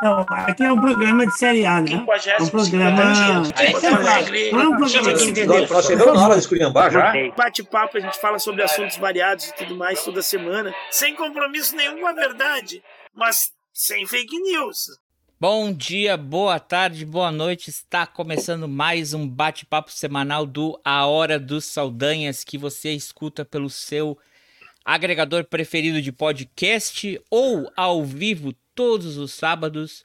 Não, aqui é um programa de série A, né? É um programa. Não é um programa de Nós chegamos na hora de esculhambar já. Bate-papo, a gente fala sobre assuntos variados e tudo mais toda semana, sem compromisso nenhum com a verdade, mas sem fake news. Bom dia, boa tarde, boa noite. Está começando mais um bate-papo semanal do A Hora dos Saldanhas que você escuta pelo seu agregador preferido de podcast ou ao vivo todos os sábados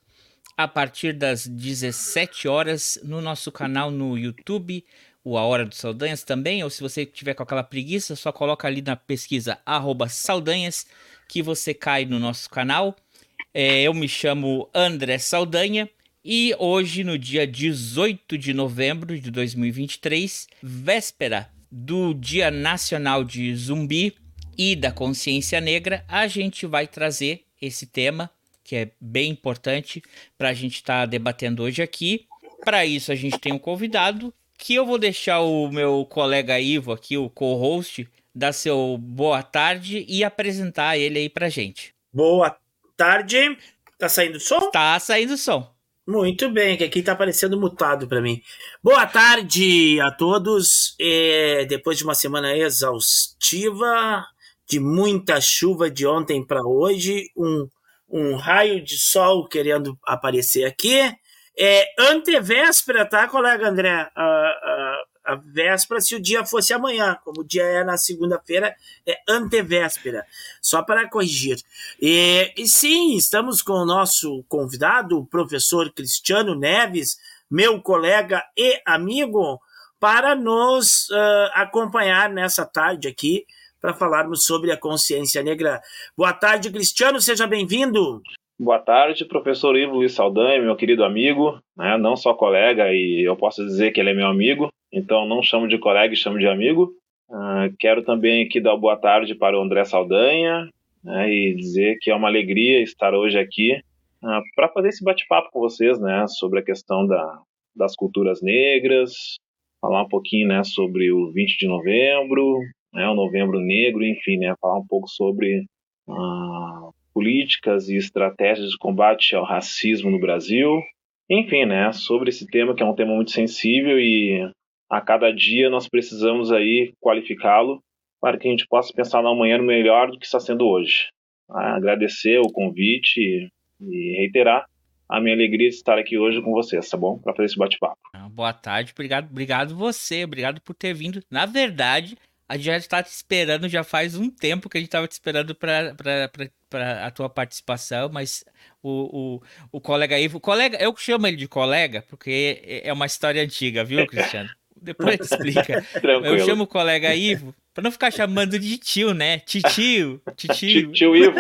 a partir das 17 horas no nosso canal no YouTube, o A Hora dos Saldanhas também, ou se você tiver com aquela preguiça, só coloca ali na pesquisa arroba Saldanhas que você cai no nosso canal. É, eu me chamo André Saldanha e hoje, no dia 18 de novembro de 2023, véspera do Dia Nacional de Zumbi e da Consciência Negra, a gente vai trazer esse tema que é bem importante para a gente estar tá debatendo hoje aqui. Para isso, a gente tem um convidado que eu vou deixar o meu colega Ivo aqui, o co-host, dar seu boa tarde e apresentar ele aí para gente. Boa tarde. Tá saindo som? Tá saindo som. Muito bem, que aqui tá aparecendo mutado para mim. Boa tarde a todos. É, depois de uma semana exaustiva, de muita chuva de ontem para hoje, um um raio de sol querendo aparecer aqui. É antevéspera, tá, colega André? A, a, a véspera, se o dia fosse amanhã, como o dia é na segunda-feira, é antevéspera, só para corrigir. E, e sim, estamos com o nosso convidado, o professor Cristiano Neves, meu colega e amigo, para nos uh, acompanhar nessa tarde aqui para falarmos sobre a consciência negra. Boa tarde, Cristiano, seja bem-vindo. Boa tarde, professor Ivo Luiz Saldanha, meu querido amigo, né? não só colega, e eu posso dizer que ele é meu amigo, então não chamo de colega chamo de amigo. Uh, quero também aqui dar boa tarde para o André Saldanha né? e dizer que é uma alegria estar hoje aqui uh, para fazer esse bate-papo com vocês né? sobre a questão da, das culturas negras, falar um pouquinho né, sobre o 20 de novembro, né, o Novembro Negro, enfim, né, falar um pouco sobre ah, políticas e estratégias de combate ao racismo no Brasil, enfim, né, sobre esse tema que é um tema muito sensível e a cada dia nós precisamos aí qualificá-lo para que a gente possa pensar no amanhã melhor do que está sendo hoje. Ah, agradecer o convite e, reiterar a minha alegria de estar aqui hoje com vocês, tá bom? Para fazer esse bate-papo. Boa tarde, obrigado, obrigado você, obrigado por ter vindo. Na verdade, a gente já está te esperando, já faz um tempo que a gente estava te esperando para a tua participação, mas o, o, o colega Ivo, colega, eu chamo ele de colega porque é, uma história antiga, viu, Cristiano? Depois explica. eu chamo o colega Ivo para não ficar chamando de tio, né? Titio, titio. Tio Ivo.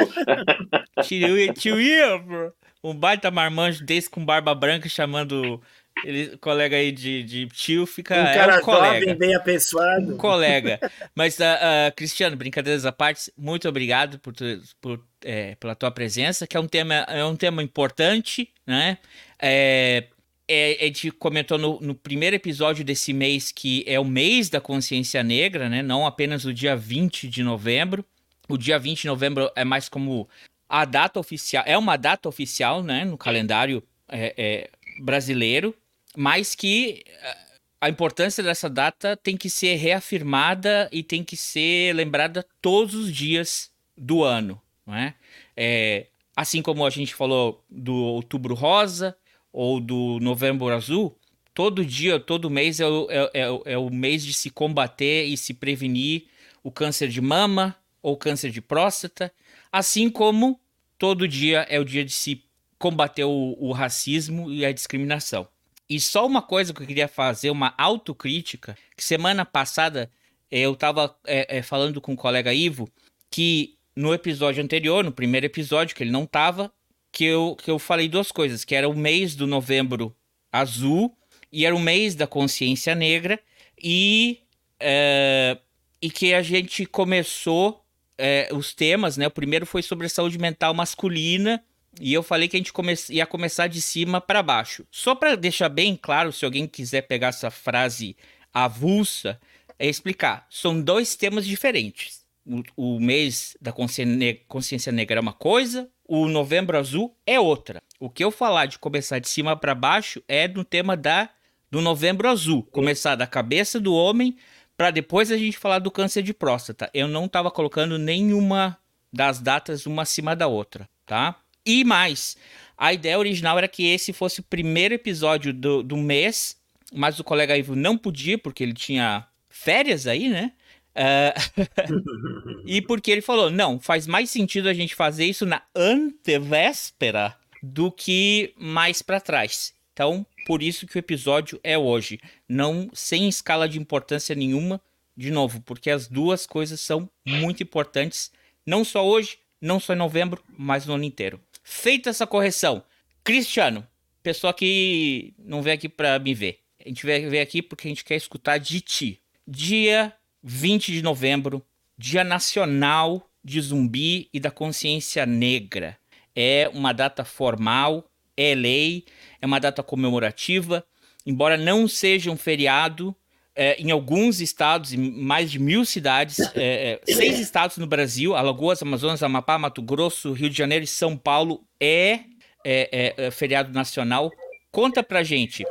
tio, tio Ivo. Um baita marmanjo desse com barba branca chamando ele, colega aí de, de tio fica. Um cara é um colega. jovem, bem apessoado. Um colega. Mas, uh, uh, Cristiano, brincadeiras à parte, muito obrigado por, por, é, pela tua presença, que é um tema, é um tema importante, né? É, é, a gente comentou no, no, primeiro episódio desse mês que é o mês da consciência negra, né? Não apenas o dia 20 de novembro. O dia 20 de novembro é mais como a data oficial, é uma data oficial, né? No calendário é, é brasileiro, mas que eh, a importância dessa data tem que ser reafirmada e tem que ser lembrada todos os dias do ano, não é? é assim como a gente falou do Outubro Rosa ou do Novembro Azul, todo dia, todo mês é o, é, é, é o mês de se combater e se prevenir o câncer de mama ou câncer de próstata, assim como todo dia é o dia de se combater o, o racismo e a discriminação. E só uma coisa que eu queria fazer, uma autocrítica, que semana passada eu estava é, é, falando com o colega Ivo, que no episódio anterior, no primeiro episódio, que ele não estava, que eu, que eu falei duas coisas, que era o mês do novembro azul e era o mês da consciência negra e, é, e que a gente começou é, os temas, né? O primeiro foi sobre a saúde mental masculina e eu falei que a gente come ia começar de cima para baixo. Só para deixar bem claro, se alguém quiser pegar essa frase avulsa, é explicar. São dois temas diferentes. O, o mês da consciência negra é uma coisa, o Novembro Azul é outra. O que eu falar de começar de cima para baixo é no tema da do Novembro Azul, começar da cabeça do homem para depois a gente falar do câncer de próstata. Eu não estava colocando nenhuma das datas uma acima da outra, tá? E mais, a ideia original era que esse fosse o primeiro episódio do, do mês, mas o colega Ivo não podia porque ele tinha férias aí, né? Uh, e porque ele falou: não, faz mais sentido a gente fazer isso na antevéspera do que mais para trás. Então, por isso que o episódio é hoje, não sem escala de importância nenhuma, de novo, porque as duas coisas são muito importantes, não só hoje, não só em novembro, mas no ano inteiro. Feita essa correção, Cristiano, pessoa que não veio aqui para me ver. A gente veio aqui porque a gente quer escutar de ti. Dia 20 de novembro, Dia Nacional de Zumbi e da Consciência Negra. É uma data formal, é lei, é uma data comemorativa, embora não seja um feriado. É, em alguns estados, em mais de mil cidades, é, é, seis estados no Brasil, Alagoas, Amazonas, Amapá, Mato Grosso, Rio de Janeiro e São Paulo, é, é, é feriado nacional. Conta pra gente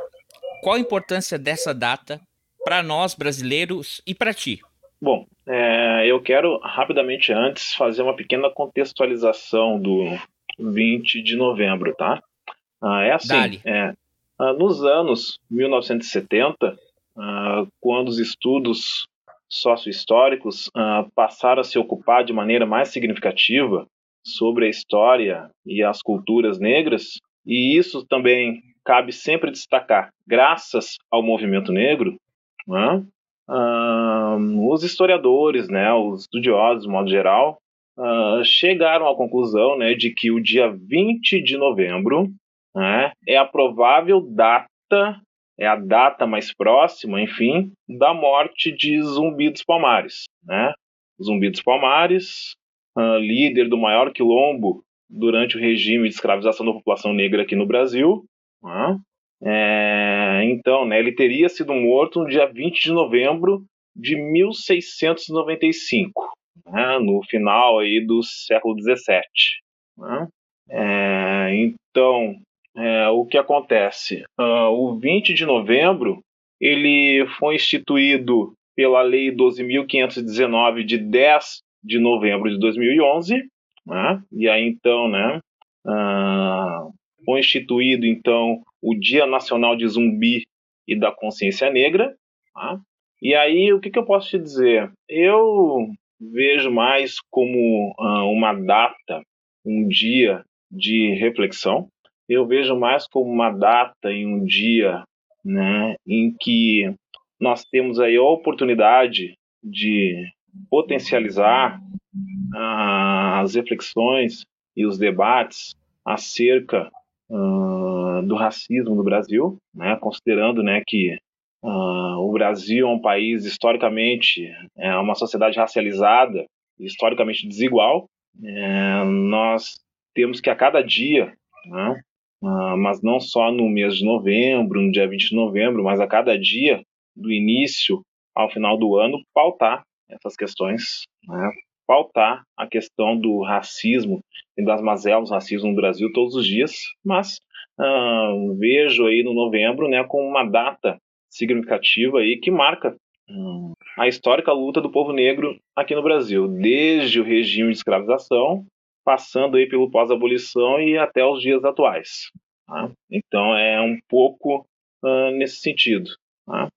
qual a importância dessa data para nós brasileiros e para ti? Bom, é, eu quero rapidamente antes fazer uma pequena contextualização do 20 de novembro, tá? Ah, é assim, é, ah, nos anos 1970, ah, quando os estudos sociohistóricos ah, passaram a se ocupar de maneira mais significativa sobre a história e as culturas negras, e isso também cabe sempre destacar, graças ao movimento negro? Uh, os historiadores, né, os estudiosos, de modo geral, uh, chegaram à conclusão né, de que o dia 20 de novembro né, é a provável data, é a data mais próxima, enfim, da morte de Zumbi dos Palmares. Né? Zumbi dos Palmares, uh, líder do maior quilombo durante o regime de escravização da população negra aqui no Brasil, né? É, então, né, ele teria sido morto no dia 20 de novembro de 1695, né, no final aí do século 17. Né? É, então, é, o que acontece? Uh, o 20 de novembro ele foi instituído pela Lei 12.519 de 10 de novembro de 2011, né? e aí então, né, uh, foi instituído então o Dia Nacional de Zumbi e da Consciência Negra. Tá? E aí, o que, que, eu posso te dizer? Eu vejo mais como uh, uma data, um dia de reflexão. Eu vejo mais como uma data e um dia né, em que nós temos aí a oportunidade de potencializar uh, as reflexões e os debates acerca uh, do racismo no Brasil, né, considerando né, que uh, o Brasil é um país historicamente é uma sociedade racializada, historicamente desigual. É, nós temos que a cada dia, né, uh, mas não só no mês de novembro, no dia 20 de novembro, mas a cada dia do início ao final do ano, pautar essas questões, né, pautar a questão do racismo e das mazelas do racismo no Brasil todos os dias, mas uh, vejo aí no novembro né, como uma data significativa aí que marca uh, a histórica luta do povo negro aqui no Brasil, desde o regime de escravização, passando aí pelo pós-abolição e até os dias atuais. Tá? Então é um pouco uh, nesse sentido. Tá?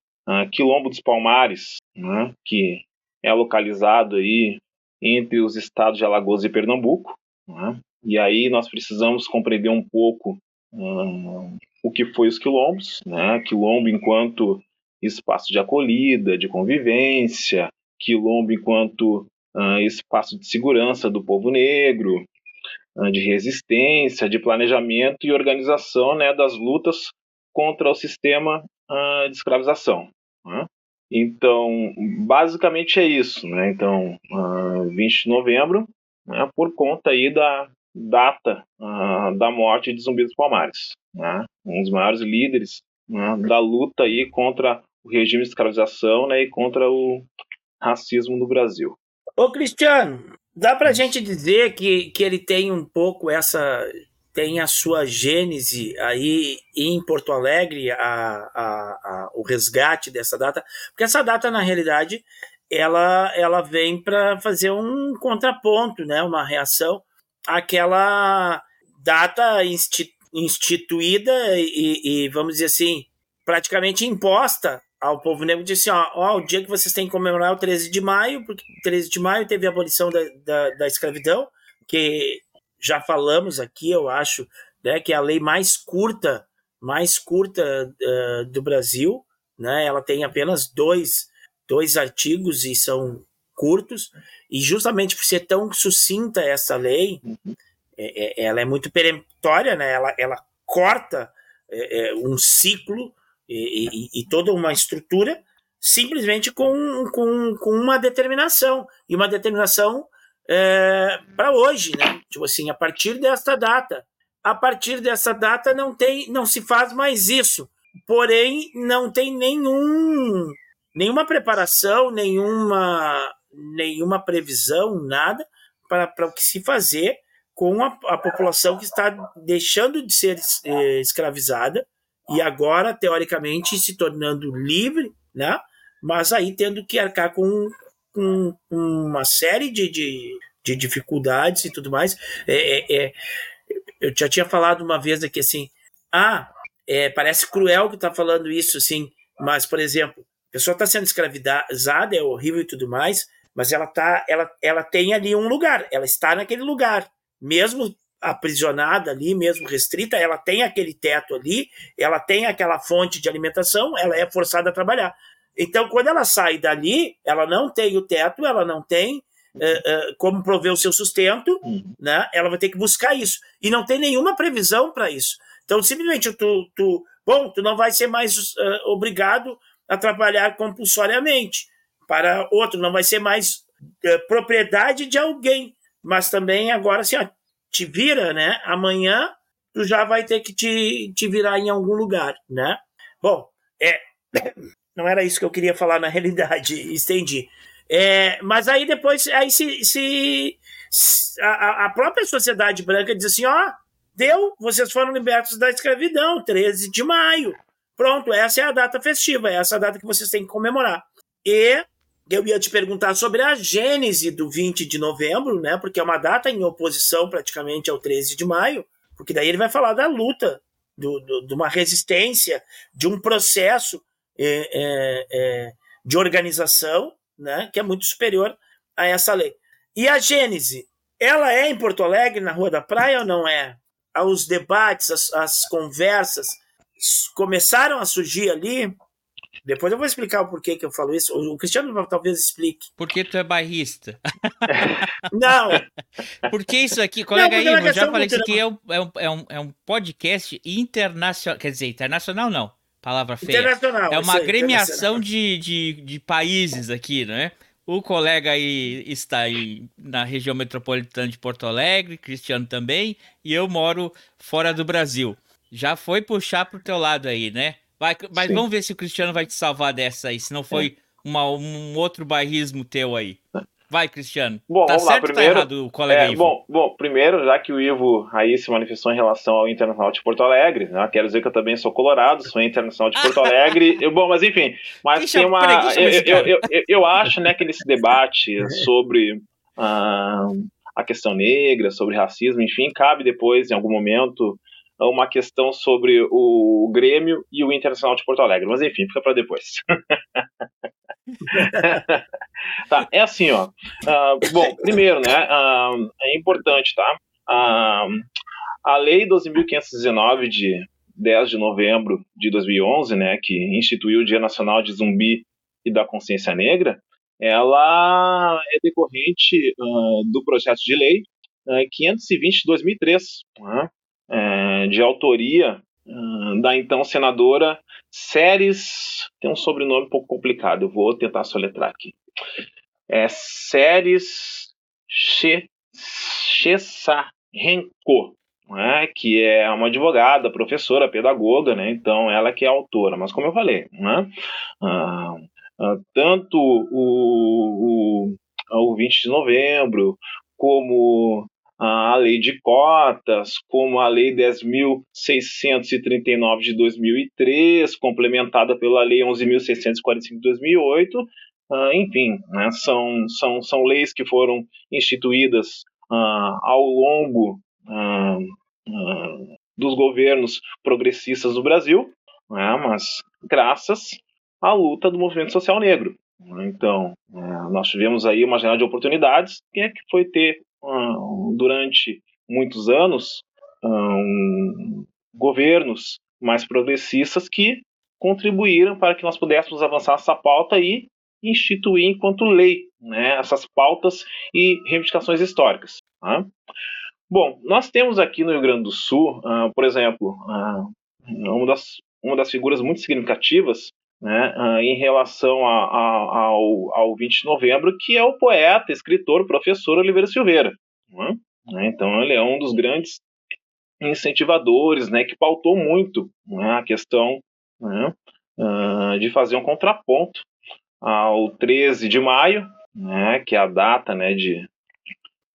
Quilombo dos Palmares, né, que é localizado aí entre os estados de Alagoas e Pernambuco. Né? E aí nós precisamos compreender um pouco uh, o que foi os quilombos, né? quilombo enquanto espaço de acolhida, de convivência, quilombo enquanto uh, espaço de segurança do povo negro, uh, de resistência, de planejamento e organização né, das lutas contra o sistema de escravização. Né? Então, basicamente é isso, né? Então, uh, 20 de novembro, né, por conta aí da data uh, da morte de Zumbi dos Palmares, né? Um dos maiores líderes né, da luta aí contra o regime de escravização, né, e contra o racismo no Brasil. Ô Cristiano, dá para a gente dizer que, que ele tem um pouco essa tem a sua gênese aí em Porto Alegre, a, a, a, o resgate dessa data, porque essa data, na realidade, ela, ela vem para fazer um contraponto, né, uma reação àquela data instituída e, e, vamos dizer assim, praticamente imposta ao povo negro, disse, ó, ó, o dia que vocês têm que comemorar é o 13 de maio, porque 13 de maio teve a abolição da, da, da escravidão, que já falamos aqui, eu acho, né, que é a lei mais curta, mais curta uh, do Brasil, né? Ela tem apenas dois, dois artigos e são curtos, e justamente por ser tão sucinta essa lei, é, é, ela é muito peremptória, né? Ela, ela corta é, é um ciclo e, e, e, toda uma estrutura simplesmente com, com, com uma determinação, e uma determinação é, para hoje, né? Tipo assim, a partir desta data. A partir dessa data não tem, não se faz mais isso. Porém, não tem nenhum, nenhuma preparação, nenhuma, nenhuma previsão, nada para o que se fazer com a, a, população que está deixando de ser é, escravizada e agora, teoricamente, se tornando livre, né? mas aí tendo que arcar com, com uma série de, de, de dificuldades e tudo mais. É, é, é, eu já tinha falado uma vez aqui assim, ah, é, parece cruel que está falando isso, assim, mas, por exemplo, a pessoa está sendo escravizada, é horrível e tudo mais, mas ela tá, ela, ela tem ali um lugar, ela está naquele lugar, mesmo aprisionada ali, mesmo restrita, ela tem aquele teto ali, ela tem aquela fonte de alimentação, ela é forçada a trabalhar. Então, quando ela sai dali, ela não tem o teto, ela não tem uh, uh, como prover o seu sustento, uhum. né? Ela vai ter que buscar isso. E não tem nenhuma previsão para isso. Então, simplesmente, tu, tu, bom, tu não vai ser mais uh, obrigado a trabalhar compulsoriamente para outro, não vai ser mais propriedade de alguém. Mas também agora, assim, ó, te vira, né? Amanhã tu já vai ter que te, te virar em algum lugar, né? Bom, é, não era isso que eu queria falar na realidade, estendi. É, mas aí depois aí se, se, se a, a, própria sociedade branca diz assim: ó, deu, vocês foram libertos da escravidão, 13 de maio. Pronto, essa é a data festiva, essa é a data que vocês têm que comemorar. E eu ia te perguntar sobre a gênese do 20 de novembro, né? Porque é uma data em oposição praticamente ao 13 de maio, porque daí ele vai falar da luta, do, do, de uma resistência, de um processo é, é, é, de organização, né? Que é muito superior a essa lei. E a Gênese, ela é em Porto Alegre, na Rua da Praia ou não é? Os debates, as, as conversas começaram a surgir ali depois eu vou explicar o porquê que eu falo isso. O Cristiano talvez explique. Porque tu é bairrista. Não. Porque isso aqui, colega não, Ivo, eu já falei que isso aqui é um, é, um, é, um, é um podcast internacional. Quer dizer, internacional não. Palavra feia. Internacional. É uma agremiação de, de, de países aqui, né? O colega aí está aí na região metropolitana de Porto Alegre, Cristiano também, e eu moro fora do Brasil. Já foi puxar pro teu lado aí, né? Vai, mas Sim. vamos ver se o Cristiano vai te salvar dessa aí, se não foi é. uma, um outro bairrismo teu aí. Vai, Cristiano. Bom, tá vamos certo lá. Primeiro, tá errado, o colega é, Bom, bom, primeiro, já que o Ivo aí se manifestou em relação ao Internacional de Porto Alegre, né, quero dizer que eu também sou colorado, sou Internacional de Porto Alegre. eu, bom, mas enfim, mas deixa tem uma. Eu, eu, eu, eu, acho né, que nesse debate sobre ah, a questão negra, sobre racismo, enfim, cabe depois, em algum momento, uma questão sobre o Grêmio e o Internacional de Porto Alegre. Mas enfim, fica para depois. tá, é assim, ó. Uh, bom, primeiro, né? Uh, é importante, tá? Uh, a Lei 12.519 de 10 de novembro de 2011, né, que instituiu o Dia Nacional de Zumbi e da Consciência Negra, ela é decorrente do projeto de lei 520 de 2003, né, é, de autoria uh, da então senadora Séries. Tem um sobrenome um pouco complicado, eu vou tentar soletrar aqui. É Séries Chessarenko, né, que é uma advogada, professora, pedagoga, né, então ela que é autora. Mas como eu falei, né, tanto o, o, o 20 de novembro, como a lei de cotas, como a lei 10.639 de 2003, complementada pela lei 11.645 de 2008, uh, enfim, né, são, são, são leis que foram instituídas uh, ao longo uh, dos governos progressistas do Brasil, né, mas graças à luta do movimento social negro. Então, nós tivemos aí uma janela de oportunidades que, é que foi ter durante muitos anos um, governos mais progressistas que contribuíram para que nós pudéssemos avançar essa pauta e instituir enquanto lei né, essas pautas e reivindicações históricas. Tá? Bom, nós temos aqui no Rio Grande do Sul, uh, por exemplo, uh, uma, das, uma das figuras muito significativas né, uh, em relação a, a, ao, ao 20 de novembro, que é o poeta, escritor, professor Oliveira Silveira. Né? Então, ele é um dos grandes incentivadores, né, que pautou muito né, a questão né, uh, de fazer um contraponto ao 13 de maio, né, que é a data né, de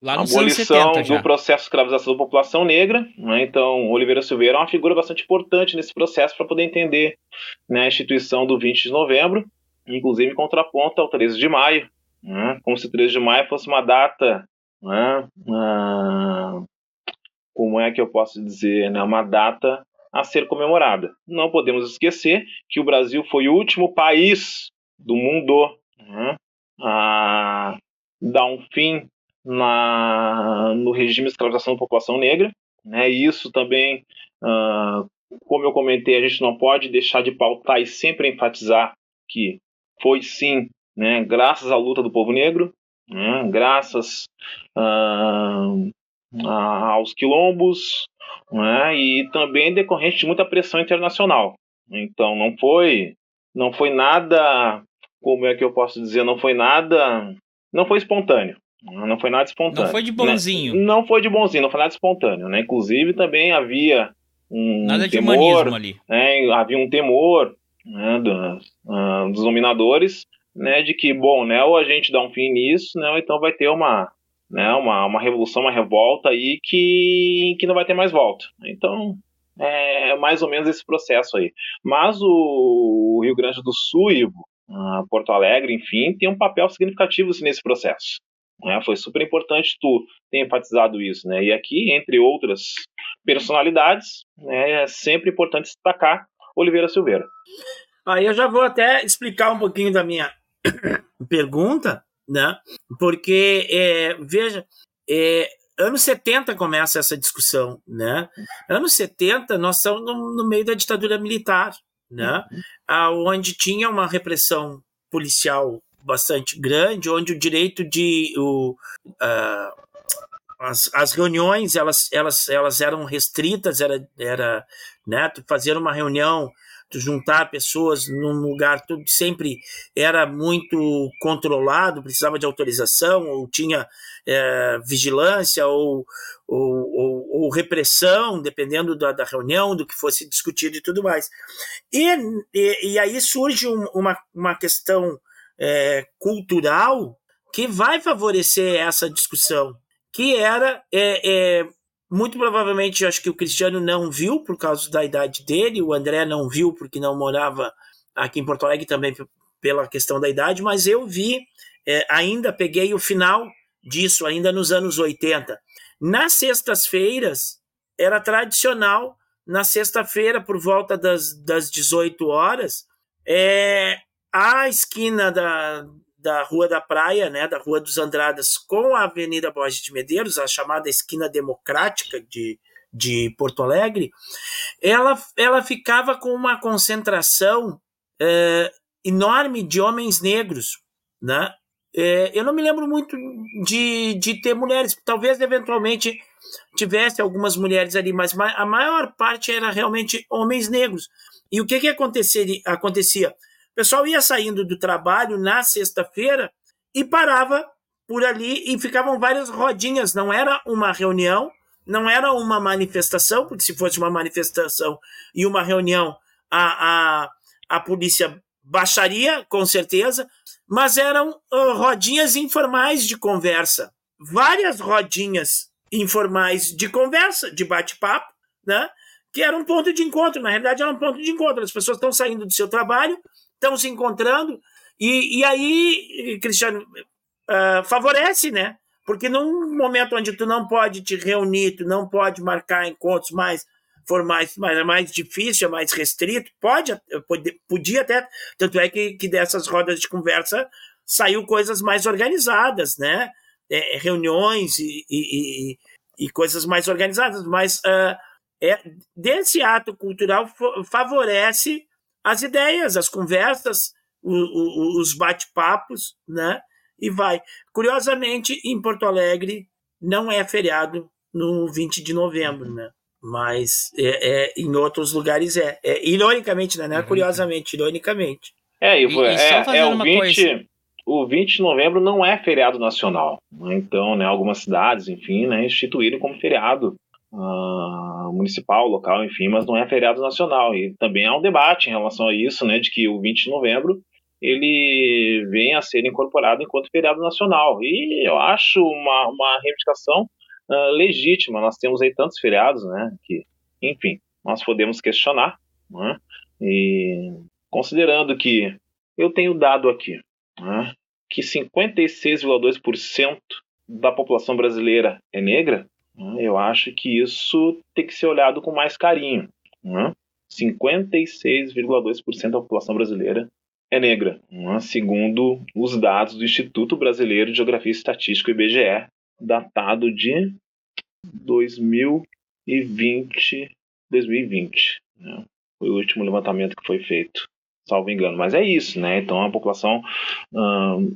Lá abolição do processo de escravização da população negra. Né? Então, Oliveira Silveira é uma figura bastante importante nesse processo para poder entender né, a instituição do 20 de novembro, inclusive em contraponto ao 13 de maio, né? como se 13 de maio fosse uma data, né? ah, como é que eu posso dizer, né? uma data a ser comemorada. Não podemos esquecer que o Brasil foi o último país do mundo né? a dar um fim na, no regime de escravização da população negra. Né? Isso também, uh, como eu comentei, a gente não pode deixar de pautar e sempre enfatizar que foi sim, né, graças à luta do povo negro, né, graças uh, aos quilombos, né, e também decorrente de muita pressão internacional. Então não foi, não foi nada, como é que eu posso dizer, não foi nada, não foi espontâneo. Não foi nada espontâneo. Não foi de bonzinho. Né? Não foi de bonzinho, não foi nada espontâneo. Né? Inclusive, também havia um nada temor, de humanismo ali. Né? Havia um temor né, dos, uh, dos dominadores né, de que, bom, né, ou a gente dá um fim nisso, né, ou então vai ter uma, né, uma, uma revolução, uma revolta aí que, que não vai ter mais volta. Então, é mais ou menos esse processo aí. Mas o Rio Grande do Sul e uh, Porto Alegre, enfim, tem um papel significativo assim, nesse processo. Né? Foi super importante tu ter enfatizado isso. Né? E aqui, entre outras personalidades, né, é sempre importante destacar Oliveira Silveira. Aí eu já vou até explicar um pouquinho da minha pergunta, né? Porque, é, veja, é, anos 70 começa essa discussão, né? Anos 70 nós estamos no, no meio da ditadura militar, né? Uhum. Onde tinha uma repressão policial bastante grande, onde o direito de o, uh, as, as reuniões elas, elas, elas eram restritas, era, era né, fazer uma reunião, juntar pessoas num lugar, tudo sempre era muito controlado, precisava de autorização, ou tinha é, vigilância, ou, ou, ou, ou, repressão, dependendo da, da, reunião, do que fosse discutido e tudo mais. E, e, e aí surge um, uma, uma questão é, cultural que vai favorecer essa discussão, que era é, é, muito provavelmente acho que o Cristiano não viu por causa da idade dele, o André não viu porque não morava aqui em Porto Alegre também pela questão da idade, mas eu vi, é, ainda peguei o final disso, ainda nos anos 80. Nas sextas-feiras, era tradicional, na sexta-feira, por volta das, das 18 horas, é, a esquina da, da Rua da Praia, né, da Rua dos Andradas, com a Avenida Borges de Medeiros, a chamada esquina democrática de, de Porto Alegre, ela, ela ficava com uma concentração é, enorme de homens negros, né? É, eu não me lembro muito de, de ter mulheres, talvez eventualmente tivesse algumas mulheres ali, mas a maior parte era realmente homens negros. E o que que acontecia? O pessoal ia saindo do trabalho na sexta-feira e parava por ali e ficavam várias rodinhas. Não era uma reunião, não era uma manifestação, porque se fosse uma manifestação e uma reunião, a, a, a polícia baixaria, com certeza, mas eram uh, rodinhas informais de conversa. várias rodinhas informais de conversa, de bate-papo, né? Que era um ponto de encontro. Na realidade, era um ponto de encontro. As pessoas estão saindo do seu trabalho, estão se encontrando, e, e aí, Cristiano, uh, favorece, né? Porque num momento onde tu não pode te reunir, tu não pode marcar encontros mais formais, mais, é mais difícil, é mais restrito, pode, pode, podia até, tanto é que, que dessas rodas de conversa saiu coisas mais organizadas, né? É, reuniões e, e, e, coisas mais organizadas, mas uh, é, desse ato cultural favorece as ideias, as conversas, o, o, os bate-papos, né? E vai. Curiosamente, em Porto Alegre não é feriado no 20 de novembro, né? Mas é, é em outros lugares é. é ironicamente, né? Não é uhum. curiosamente, ironicamente. É, Ivo, e, e é, é o 20, coisa. o 20 de novembro não é feriado nacional. Né? Então, né, algumas cidades, enfim, né, instituíram como feriado uh, municipal, local, enfim, mas não é feriado nacional. E também há um debate em relação a isso, né, de que o 20 de novembro ele venha a ser incorporado enquanto feriado nacional. E eu acho uma, uma reivindicação uh, legítima. Nós temos aí tantos feriados, né, que, enfim, nós podemos questionar, né, e considerando que eu tenho dado aqui né, que 56,2% da população brasileira é negra, eu acho que isso tem que ser olhado com mais carinho. Né? 56,2% da população brasileira é negra, né? segundo os dados do Instituto Brasileiro de Geografia e Estatística, IBGE, datado de 2020. 2020 né? Foi o último levantamento que foi feito, salvo engano. Mas é isso, né? Então a população hum,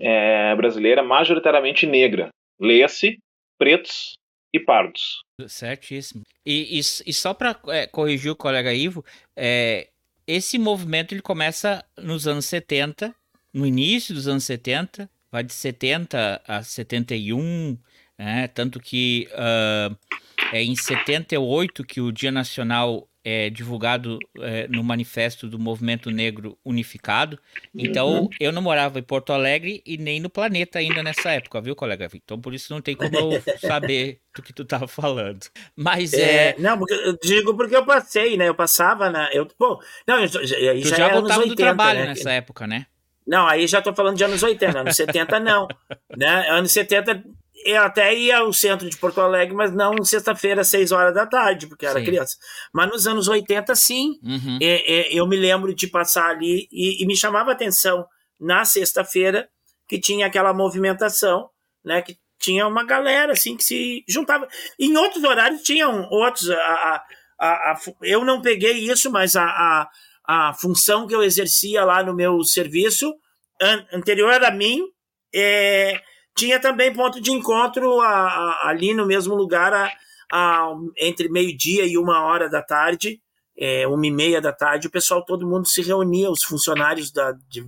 é brasileira majoritariamente negra. Leia-se pretos e pardos. Certíssimo. E, e, e só para é, corrigir o colega Ivo, é, esse movimento ele começa nos anos 70, no início dos anos 70, vai de 70 a 71, né? tanto que uh, é em 78 que o Dia Nacional é, divulgado é, no manifesto do Movimento Negro Unificado. Então, uhum. eu não morava em Porto Alegre e nem no planeta ainda nessa época, viu, colega? Então, por isso não tem como eu saber do que tu estava falando. Mas é. é... Não, eu digo porque eu passei, né? Eu passava na. Eu, pô, não, eu, já, tu já, já voltava 80, do trabalho né? nessa época, né? Não, aí já tô falando de anos 80, anos 70 não. né? Anos 70 eu até ia ao centro de Porto Alegre, mas não sexta-feira, às seis horas da tarde, porque era sim. criança. Mas nos anos 80, sim. Uhum. É, é, eu me lembro de passar ali e, e me chamava atenção na sexta-feira que tinha aquela movimentação, né? Que tinha uma galera assim que se juntava. Em outros horários tinham outros. A, a, a, eu não peguei isso, mas a, a, a função que eu exercia lá no meu serviço an, anterior a mim é tinha também ponto de encontro a, a, ali no mesmo lugar a, entre meio-dia e uma hora da tarde, é, uma e meia da tarde, o pessoal, todo mundo se reunia, os funcionários da, de,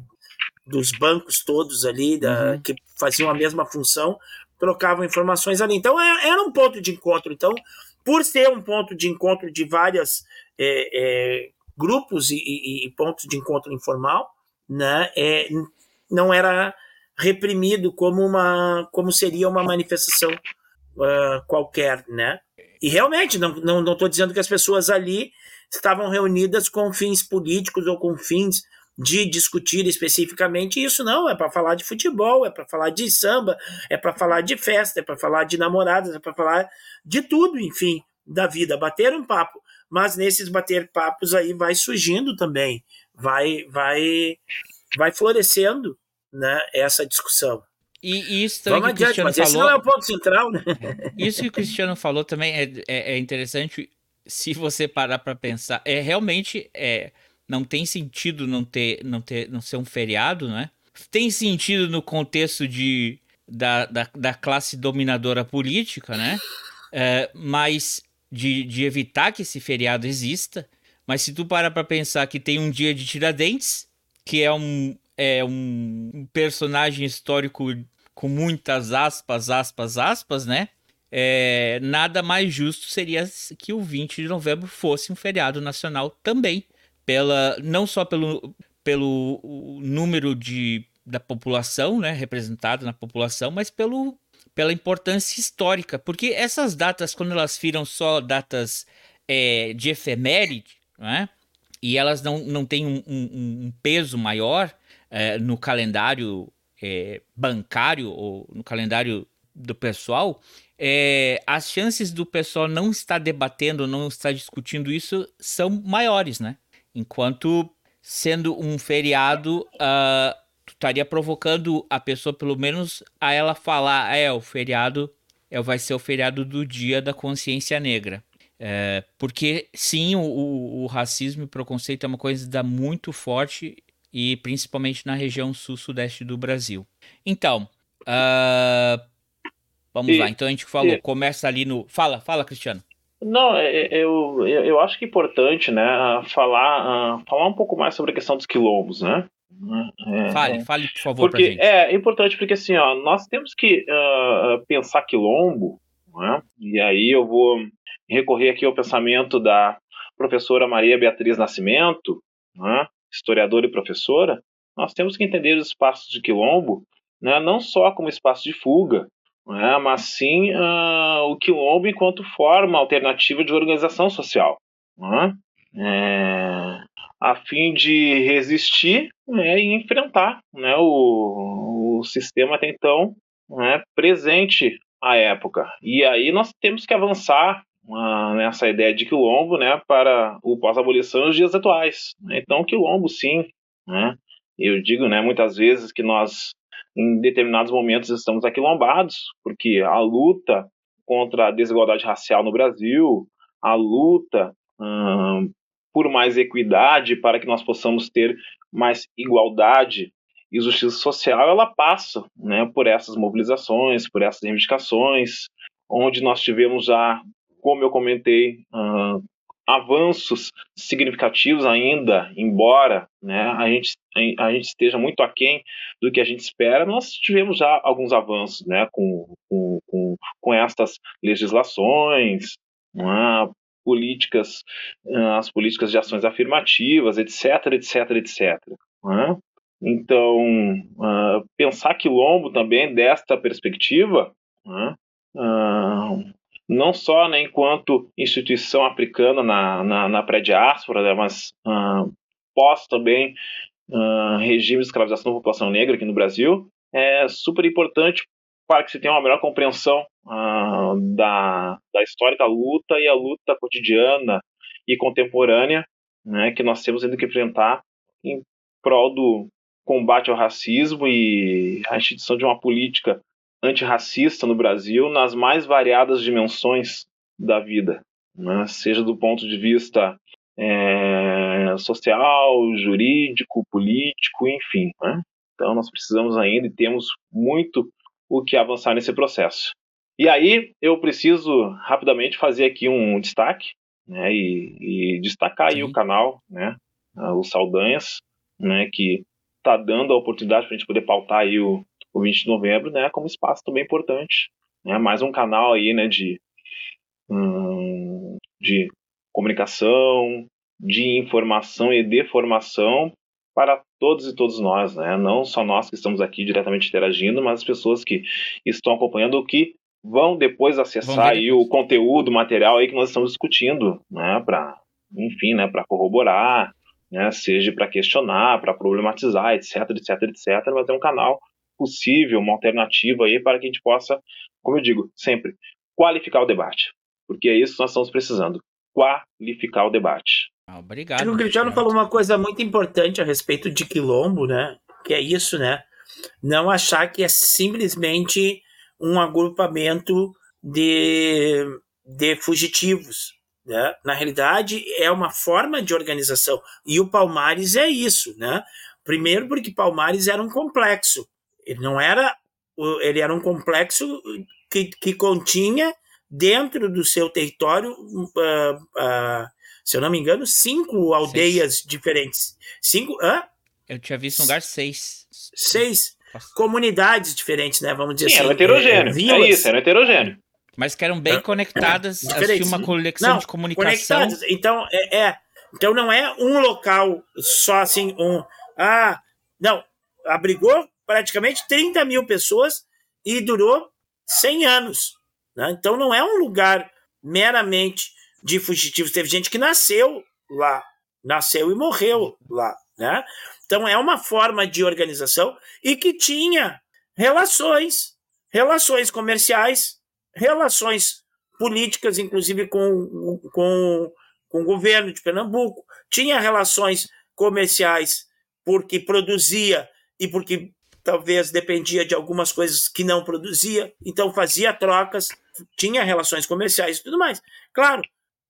dos bancos todos ali, da, uhum. que faziam a mesma função, trocavam informações ali. Então, é, era um ponto de encontro. Então, por ser um ponto de encontro de várias é, é, grupos e, e, e, pontos de encontro informal, né, é, não era reprimido como uma como seria uma manifestação uh, qualquer, né? E realmente não não não estou dizendo que as pessoas ali estavam reunidas com fins políticos ou com fins de discutir especificamente isso não. É para falar de futebol é para falar de samba é para falar de festa é para falar de namoradas é para falar de tudo enfim da vida. Bater um papo. Mas nesses bater papos aí vai surgindo também. Vai vai vai florescendo né, essa discussão. E, isso também Vamos que adiante, o Cristiano falou. não é o ponto central, né? Isso que o Cristiano falou também é, é, é interessante se você parar para pensar. É realmente é, não tem sentido não ter, não ter, não ser um feriado, né? Tem sentido no contexto de da, da, da classe dominadora política, né? É, mas de, de evitar que esse feriado exista. Mas se tu parar para pensar que tem um dia de Tiradentes, que é um, é um personagem histórico com muitas aspas, aspas, aspas, né? É, nada mais justo seria que o 20 de novembro fosse um feriado nacional também, pela não só pelo, pelo número de, da população, né, representado na população, mas pelo pela importância histórica, porque essas datas, quando elas viram só datas é, de efeméride, né? e elas não, não têm um, um, um peso maior é, no calendário é, bancário ou no calendário do pessoal, é, as chances do pessoal não estar debatendo, não estar discutindo isso são maiores, né? Enquanto sendo um feriado, uh, tu estaria provocando a pessoa, pelo menos, a ela falar, é, o feriado é, vai ser o feriado do dia da consciência negra. É, porque, sim, o, o, o racismo e preconceito é uma coisa muito forte e principalmente na região sul-sudeste do Brasil. Então, uh, vamos e, lá. Então a gente falou, e, começa ali no. Fala, fala, Cristiano. Não, é, é, eu, eu acho que é importante, né, falar, uh, falar um pouco mais sobre a questão dos quilombos, né? É, fale, é, fale, por favor, porque, gente. É importante porque, assim, ó, nós temos que uh, pensar quilombo, né? e aí eu vou recorrer aqui ao pensamento da professora Maria Beatriz Nascimento, né? Historiadora e professora, nós temos que entender os espaços de quilombo né, não só como espaço de fuga, né, mas sim uh, o quilombo enquanto forma alternativa de organização social, né, é, a fim de resistir né, e enfrentar né, o, o sistema até então né, presente à época. E aí nós temos que avançar uh, nessa ideia de quilombo né, para o pós-abolição nos dias atuais. Então, quilombo, sim. Né, eu digo né, muitas vezes que nós em determinados momentos estamos aquilombados, porque a luta contra a desigualdade racial no Brasil, a luta hum, por mais equidade para que nós possamos ter mais igualdade e justiça social, ela passa né, por essas mobilizações, por essas reivindicações, onde nós tivemos já, como eu comentei, hum, avanços significativos ainda, embora né, a, gente, a gente esteja muito aquém do que a gente espera, nós tivemos já alguns avanços né, com, com, com, com estas legislações, né, políticas, ah, as políticas de ações afirmativas, etc, etc, etc. Né? Então, uh, pensar quilombo também desta perspectiva uh, não só né, enquanto instituição africana na, na, na pré-diáspora, né, mas uh, pós também uh, regime de escravização da população negra aqui no Brasil, é super importante para que se tenha uma melhor compreensão uh, da, da história da luta e a luta cotidiana e contemporânea né, que nós temos ainda que enfrentar em prol do combate ao racismo e a instituição de uma política antirracista no Brasil nas mais variadas dimensões da vida, né? seja do ponto de vista é, social, jurídico, político, enfim. Né? Então nós precisamos ainda e temos muito o que avançar nesse processo. E aí eu preciso rapidamente fazer aqui um destaque né, e, e destacar aí o canal, né, o Saldanhas, né, que está dando a oportunidade para a gente poder pautar aí o, o 20 de novembro, né, como espaço também importante, né, mais um canal aí, né, de, hum, de comunicação, de informação e de formação para todos e todos nós, né, não só nós que estamos aqui diretamente interagindo, mas as pessoas que estão acompanhando o que vão depois acessar aí o conteúdo, o material aí que nós estamos discutindo, né, para, enfim, né, para corroborar, né, seja para questionar, para problematizar, etc, etc, etc, mas é um canal possível, uma alternativa aí para que a gente possa, como eu digo, sempre qualificar o debate. Porque é isso que nós estamos precisando, qualificar o debate. Ah, obrigado. O Cristiano falou uma coisa muito importante a respeito de quilombo, né? Que é isso, né? Não achar que é simplesmente um agrupamento de, de fugitivos. Né? Na realidade, é uma forma de organização. E o Palmares é isso, né? Primeiro porque Palmares era um complexo. Ele não era. Ele era um complexo que, que continha dentro do seu território, uh, uh, se eu não me engano, cinco aldeias seis. diferentes. Cinco. Hã? Eu tinha visto um lugar seis. Seis comunidades diferentes, né? Vamos dizer Sim, assim. Era heterogêneo. É, é isso, era heterogêneo. Mas que eram bem conectadas, assim, uma conexão não, de comunicação. Conectadas. Então, é, é, então não é um local só assim, um. Ah, não. Abrigou praticamente 30 mil pessoas e durou 100 anos. Né? Então não é um lugar meramente de fugitivos. Teve gente que nasceu lá, nasceu e morreu lá. Né? Então é uma forma de organização e que tinha relações, relações comerciais, relações políticas, inclusive com, com, com o governo de Pernambuco, tinha relações comerciais porque produzia e porque talvez dependia de algumas coisas que não produzia, então fazia trocas, tinha relações comerciais e tudo mais. Claro,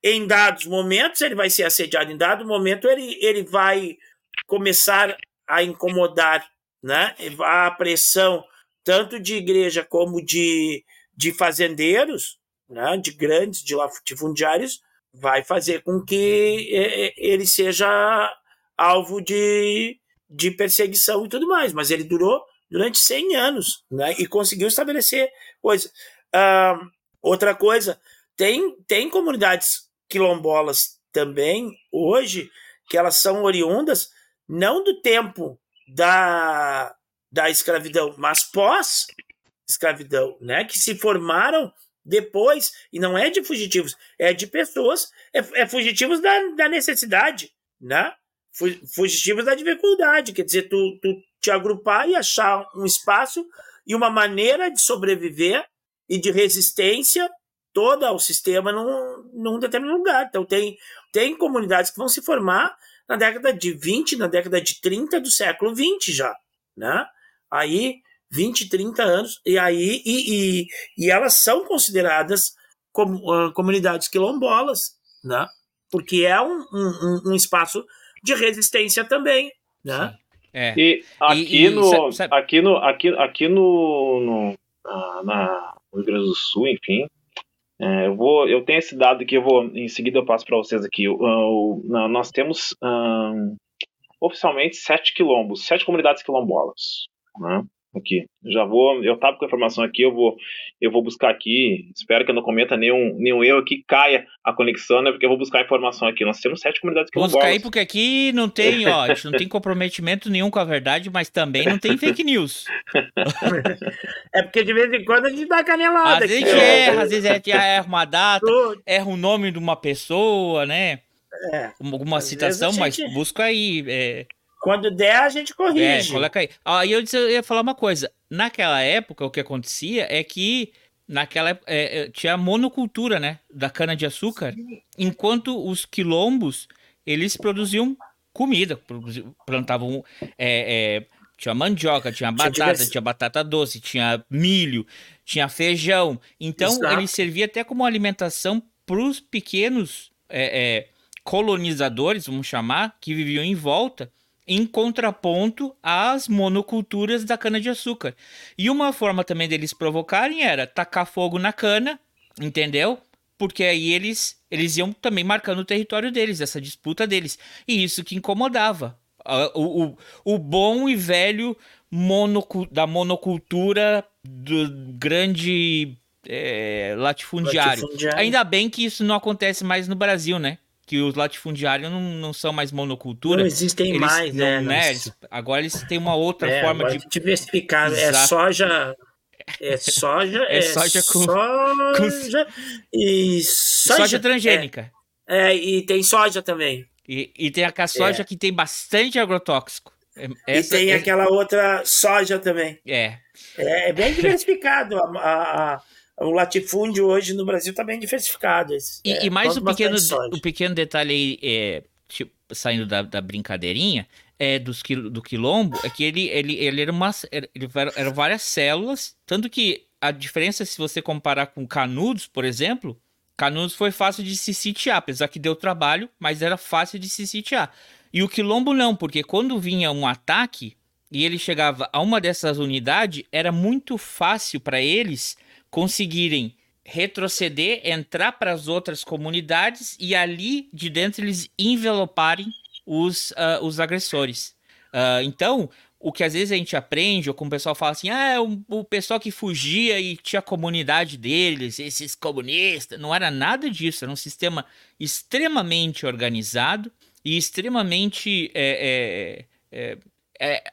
em dados momentos ele vai ser assediado, em dado momento ele, ele vai começar a incomodar né? a pressão tanto de igreja como de, de fazendeiros, né? de grandes, de latifundiários, vai fazer com que é, é, ele seja alvo de, de perseguição e tudo mais. Mas ele durou durante 100 anos né? e conseguiu estabelecer coisas. Ah, outra coisa, tem, tem comunidades quilombolas também hoje que elas são oriundas não do tempo da, da escravidão, mas pós escravidão, né? Que se formaram depois, e não é de fugitivos, é de pessoas, é, é fugitivos da, da necessidade, né? Fugitivos da dificuldade, quer dizer, tu, tu te agrupar e achar um espaço e uma maneira de sobreviver e de resistência toda ao sistema num, num determinado lugar. Então, tem, tem comunidades que vão se formar na década de 20, na década de 30 do século 20 já, né? Aí, 20, 30 anos, e aí, e, e, e elas são consideradas como uh, comunidades quilombolas, né? Porque é um, um, um espaço de resistência também, né? É. E aqui e, e, no, sabe, aqui no, aqui, aqui no, no na, na, no Rio Grande do Sul, enfim, é, eu, vou, eu tenho esse dado que eu vou, em seguida eu passo para vocês aqui. Uh, nós temos uh, oficialmente sete quilombos, sete comunidades quilombolas. Né? Aqui. Já vou, eu tava com a informação aqui, eu vou, eu vou buscar aqui. Espero que eu não cometa nenhum, nenhum erro aqui, caia a conexão, né? Porque eu vou buscar a informação aqui. Nós temos sete comunidades quilombolas. Busca aí, porque aqui não tem, ó, a gente não tem comprometimento nenhum com a verdade, mas também não tem fake news. é porque de vez em quando a gente dá canelada. Às vezes erra, às vezes é, erra uma data, erra o nome de uma pessoa, né? É, alguma citação, gente... mas busca aí. É... Quando der, a gente corrige. É, coloca aí. Aí eu, eu ia falar uma coisa. Naquela época, o que acontecia é que naquela é, é, tinha monocultura, né, da cana de açúcar, enquanto os quilombos eles produziam comida, produziam, plantavam é, é, tinha mandioca, tinha batata, tinha batata doce, tinha milho, tinha feijão. Então Exato. ele servia até como alimentação para os pequenos é, é, colonizadores, vamos chamar, que viviam em volta em contraponto às monoculturas da cana-de-açúcar. E uma forma também deles provocarem era tacar fogo na cana, entendeu? Porque aí eles, eles iam também marcando o território deles, essa disputa deles. E isso que incomodava. O, o, o bom e velho monocu da monocultura do grande é, latifundiário. latifundiário. Ainda bem que isso não acontece mais no Brasil, né? Que os latifundiários não, não são mais monocultura. Não existem eles, mais, não, né? né? Eles, agora eles têm uma outra é, forma de diversificar. É soja. É soja. é, é soja com. Soja. Com... E soja, soja transgênica. É, é, e tem soja também. E, e tem a soja é. que tem bastante agrotóxico. Essa, e tem aquela outra soja também. É. É, bem diversificado. a, a o latifúndio hoje no Brasil está bem diversificado. E, é, e mais um pequeno, um pequeno detalhe aí, é, tipo, saindo da, da brincadeirinha, é, dos, do quilombo, é que ele, ele, ele, era uma, ele eram várias células, tanto que a diferença, se você comparar com Canudos, por exemplo, Canudos foi fácil de se sitiar, apesar que deu trabalho, mas era fácil de se sitiar. E o quilombo não, porque quando vinha um ataque e ele chegava a uma dessas unidades, era muito fácil para eles conseguirem retroceder, entrar para as outras comunidades e ali de dentro eles enveloparem os, uh, os agressores. Uh, então, o que às vezes a gente aprende, ou como o pessoal fala assim, ah, o, o pessoal que fugia e tinha a comunidade deles, esses comunistas, não era nada disso, era um sistema extremamente organizado e extremamente é, é, é, é,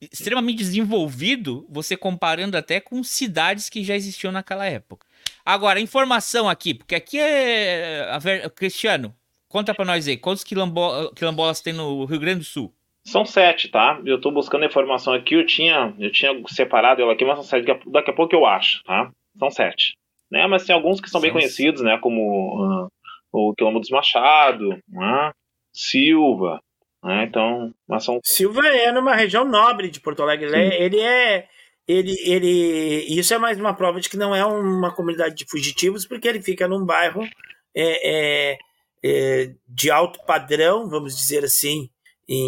extremamente desenvolvido, você comparando até com cidades que já existiam naquela época. Agora, informação aqui, porque aqui é. Cristiano, conta para nós aí, quantos quilombo, quilombolas tem no Rio Grande do Sul? São sete, tá? Eu tô buscando a informação aqui, eu tinha, eu tinha separado ela aqui, mas são sete, daqui a pouco eu acho, tá? São sete. Né? Mas tem alguns que são bem conhecidos, né? Como uh, o Quilombo dos Machado, né? Silva, né? Então. Silva é numa região nobre de Porto Alegre. Ele é, ele é, ele, ele, isso é mais uma prova de que não é uma comunidade de fugitivos, porque ele fica num bairro é, é, é, de alto padrão, vamos dizer assim, em,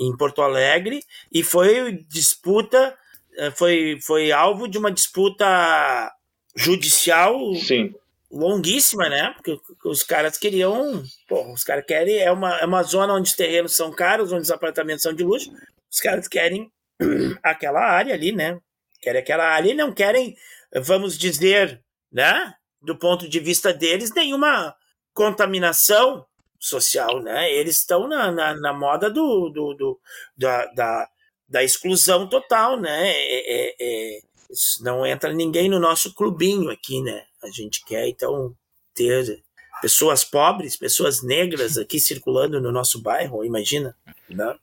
em, em, Porto Alegre, e foi disputa, é, foi, foi alvo de uma disputa judicial Sim longuíssima, né? Porque os caras queriam. Pô, os caras querem. É uma, é uma zona onde os terrenos são caros, onde os apartamentos são de luxo. Os caras querem aquela área ali, né? Querem aquela área e não querem, vamos dizer, né? Do ponto de vista deles, nenhuma contaminação social, né? Eles estão na, na, na moda do, do, do, da, da, da exclusão total, né? É, é, é, não entra ninguém no nosso clubinho aqui, né? A gente quer, então, ter pessoas pobres, pessoas negras aqui circulando no nosso bairro, imagina. Né?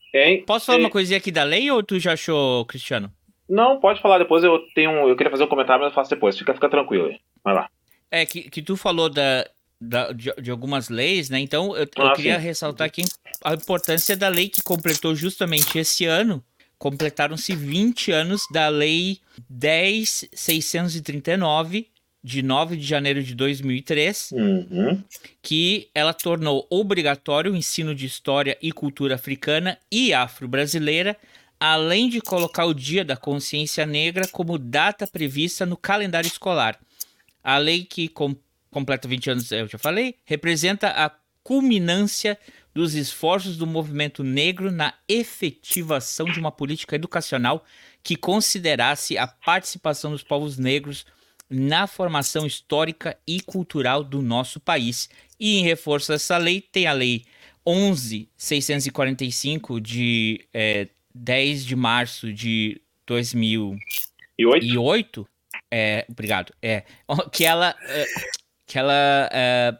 Posso falar uma coisinha aqui da lei ou tu já achou, Cristiano? Não, pode falar depois. Eu tenho, eu queria fazer um comentário, mas eu faço depois. Fica, fica tranquilo aí. Vai lá. É que, que tu falou da, da de, de, algumas leis, né? Então eu, ah, eu queria sim. ressaltar aqui a importância da lei que completou justamente esse ano. Completaram-se 20 anos da lei 10.639 de 9 de janeiro de 2003, uhum. que ela tornou obrigatório o ensino de história e cultura africana e afro-brasileira, além de colocar o Dia da Consciência Negra como data prevista no calendário escolar. A lei que com, completa 20 anos, eu já falei, representa a culminância dos esforços do movimento negro na efetivação de uma política educacional que considerasse a participação dos povos negros na formação histórica e cultural do nosso país. E em reforço dessa lei, tem a Lei 11.645, de é, 10 de março de 2008. É, obrigado. É, que ela, é, que ela é,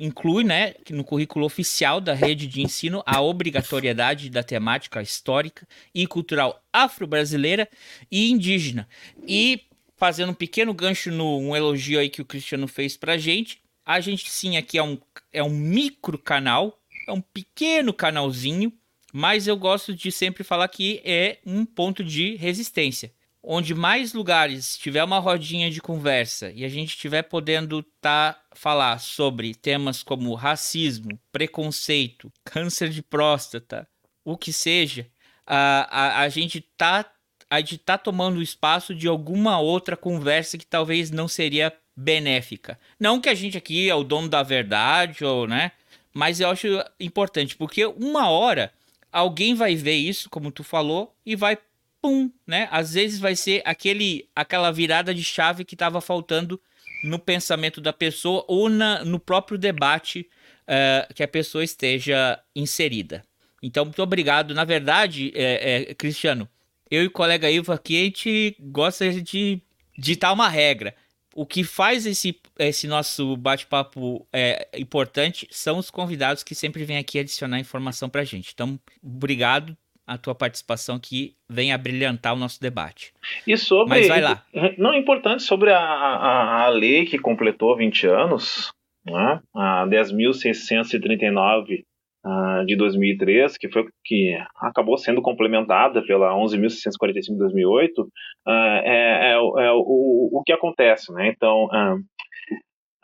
inclui né, no currículo oficial da rede de ensino a obrigatoriedade da temática histórica e cultural afro-brasileira e indígena. E fazendo um pequeno gancho no um elogio aí que o Cristiano fez pra gente. A gente sim aqui é um, é um micro canal, é um pequeno canalzinho, mas eu gosto de sempre falar que é um ponto de resistência. Onde mais lugares tiver uma rodinha de conversa e a gente estiver podendo tá, falar sobre temas como racismo, preconceito, câncer de próstata, o que seja, a, a, a gente tá a gente tá tomando espaço de alguma outra conversa que talvez não seria benéfica. Não que a gente aqui é o dono da verdade, ou, né? Mas eu acho importante, porque uma hora alguém vai ver isso, como tu falou, e vai pum, né? Às vezes vai ser aquele aquela virada de chave que estava faltando no pensamento da pessoa ou na, no próprio debate uh, que a pessoa esteja inserida. Então, muito obrigado. Na verdade, é, é, Cristiano, eu e o colega Ivo aqui, a gente gosta de ditar uma regra. O que faz esse, esse nosso bate-papo é, importante são os convidados que sempre vêm aqui adicionar informação para a gente. Então, obrigado a tua participação que vem a brilhantar o nosso debate. E sobre. Mas vai lá. Não, importante sobre a, a, a lei que completou 20 anos, né? a 10.639 uh, de 2003, que foi que acabou sendo complementada pela 11.645 de 2008, uh, é, é, é o, o, que acontece, né? Então, uh,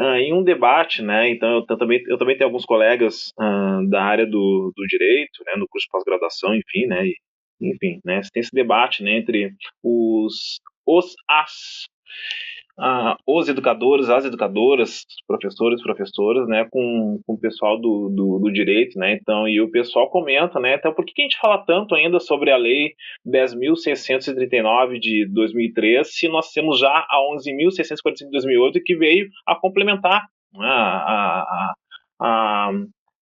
em um debate, né? Então, eu, também eu também tenho alguns colegas da área do, do direito, né? No curso de pós-graduação, enfim, né? E, enfim, né? Tem esse debate né, entre os os as ah, os educadores, as educadoras, professores, professoras, né, com, com o pessoal do, do, do, direito, né, então, e o pessoal comenta, né, então, por que, que a gente fala tanto ainda sobre a lei 10.639 de 2003, se nós temos já a 11.645 de 2008 que veio a complementar né, a, a, a,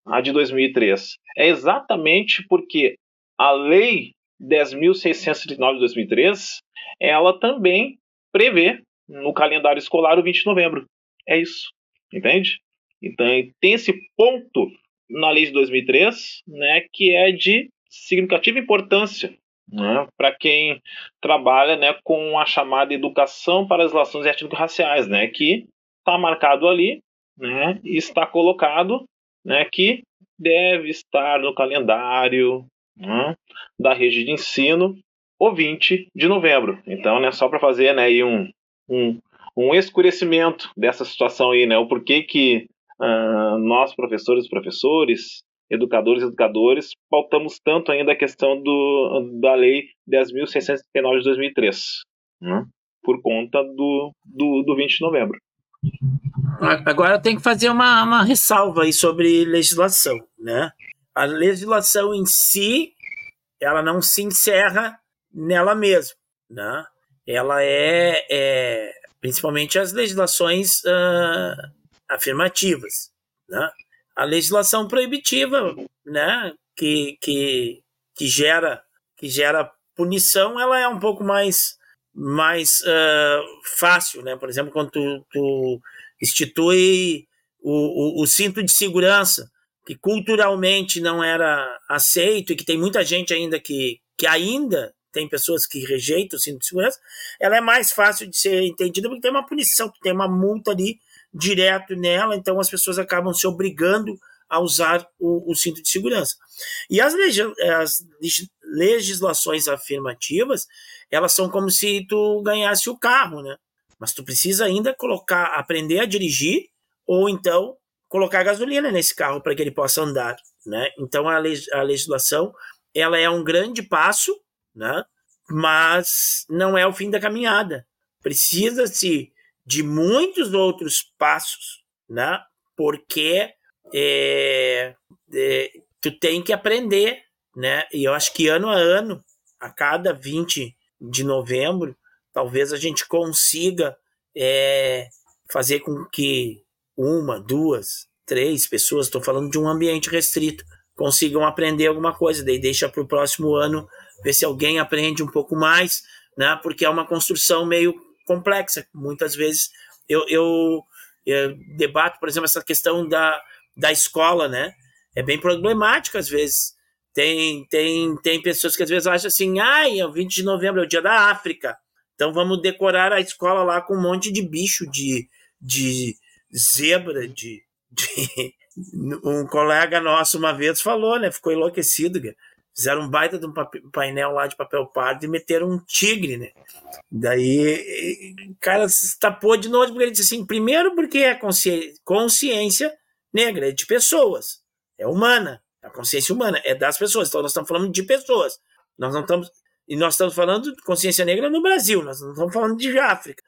a de 2003? É exatamente porque a lei 10.639 de 2003, ela também prevê no calendário escolar o 20 de novembro. É isso, entende? Então tem esse ponto na lei de 2003, né, que é de significativa importância né, para quem trabalha né, com a chamada educação para as relações étnico-raciais, né, que está marcado ali né, e está colocado né, que deve estar no calendário né, da rede de ensino o 20 de novembro. Então, né, só para fazer né, um, um, um escurecimento dessa situação aí, né, o porquê que uh, nós, professores e professores, educadores e educadores, pautamos tanto ainda a questão do, da Lei 10.639 de 2003, né, por conta do, do, do 20 de novembro. Agora tem que fazer uma, uma ressalva aí sobre legislação, né? A legislação em si, ela não se encerra nela mesma, né? Ela é, é principalmente as legislações uh, afirmativas, né? A legislação proibitiva, né? Que, que, que gera que gera punição, ela é um pouco mais mais uh, fácil, né? Por exemplo, quando tu, tu institui o, o, o, cinto de segurança, que culturalmente não era aceito e que tem muita gente ainda que, que ainda tem pessoas que rejeitam o cinto de segurança, ela é mais fácil de ser entendida porque tem uma punição, tem uma multa ali direto nela, então as pessoas acabam se obrigando a usar o, o cinto de segurança. E as, as legislações afirmativas, elas são como se tu ganhasse o carro, né? Mas tu precisa ainda colocar, aprender a dirigir ou então colocar gasolina nesse carro para que ele possa andar, né? Então a, a legislação ela é um grande passo, né? Mas não é o fim da caminhada. Precisa-se de muitos outros passos, né? Porque é, é, tu tem que aprender, né? E eu acho que ano a ano, a cada 20 de novembro, talvez a gente consiga é, fazer com que uma, duas, três pessoas, estou falando de um ambiente restrito, consigam aprender alguma coisa, daí deixa para o próximo ano ver se alguém aprende um pouco mais, né? Porque é uma construção meio complexa. Muitas vezes eu, eu, eu debato, por exemplo, essa questão da, da escola, né? É bem problemática às vezes. Tem, tem, tem pessoas que às vezes acham assim, ai, é o 20 de novembro, é o dia da África. Então vamos decorar a escola lá com um monte de bicho, de, de zebra, de, de... Um colega nosso uma vez falou, né? Ficou enlouquecido, cara. Fizeram um baita de um painel lá de papel pardo e meteram um tigre, né? Daí, o cara se tapou de novo, porque ele disse assim: primeiro, porque é consciência negra, é de pessoas, é humana. A consciência humana é das pessoas. Então, nós estamos falando de pessoas. Nós não estamos. E nós estamos falando de consciência negra no Brasil, nós não estamos falando de África.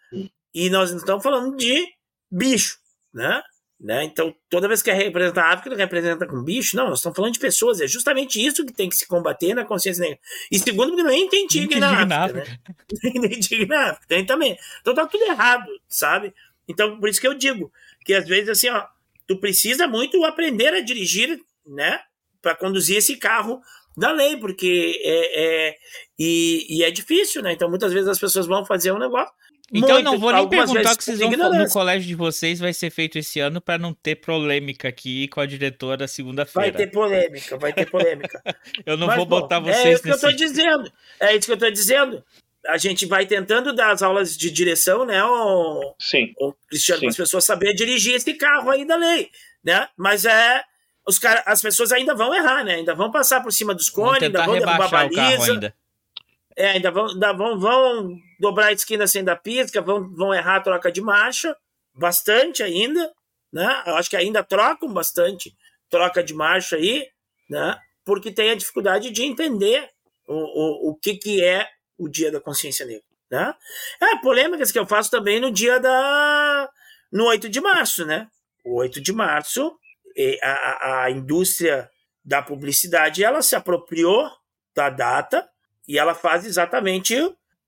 E nós não estamos falando de bicho, né? Né? Então, toda vez que representa a África, representa com bicho. Não, nós estamos falando de pessoas. É justamente isso que tem que se combater na consciência negra. E segundo, porque nem tem tigre na África. Né? nem tigre na África. Tem também. Então tá tudo errado, sabe? Então, por isso que eu digo que às vezes, assim, ó, tu precisa muito aprender a dirigir, né? Para conduzir esse carro da lei, porque é, é e, e, é difícil, né? Então muitas vezes as pessoas vão fazer um negócio então eu não vou nem perguntar o que vocês vão no colégio de vocês vai ser feito esse ano para não ter polêmica aqui com a diretora segunda-feira. Vai ter polêmica, vai ter polêmica. eu não Mas, vou botar bom, vocês É isso nesse... que eu tô dizendo. É isso que eu tô dizendo. A gente vai tentando dar as aulas de direção, né, o, Sim. o Cristiano, para as pessoas saberem dirigir esse carro aí da lei, né? Mas é os cara, as pessoas ainda vão errar, né? Ainda vão passar por cima dos cones, ainda vão derrubar a baliza. É, ainda vão, ainda vão, vão dobrar a esquina sem dar pisca, vão, vão errar a troca de marcha, bastante ainda, né? Eu acho que ainda trocam bastante troca de marcha aí, né? Porque tem a dificuldade de entender o, o, o que, que é o Dia da Consciência Negra, né? É, polêmicas que eu faço também no dia da... no 8 de março, né? O 8 de março, a, a indústria da publicidade, ela se apropriou da data e ela faz exatamente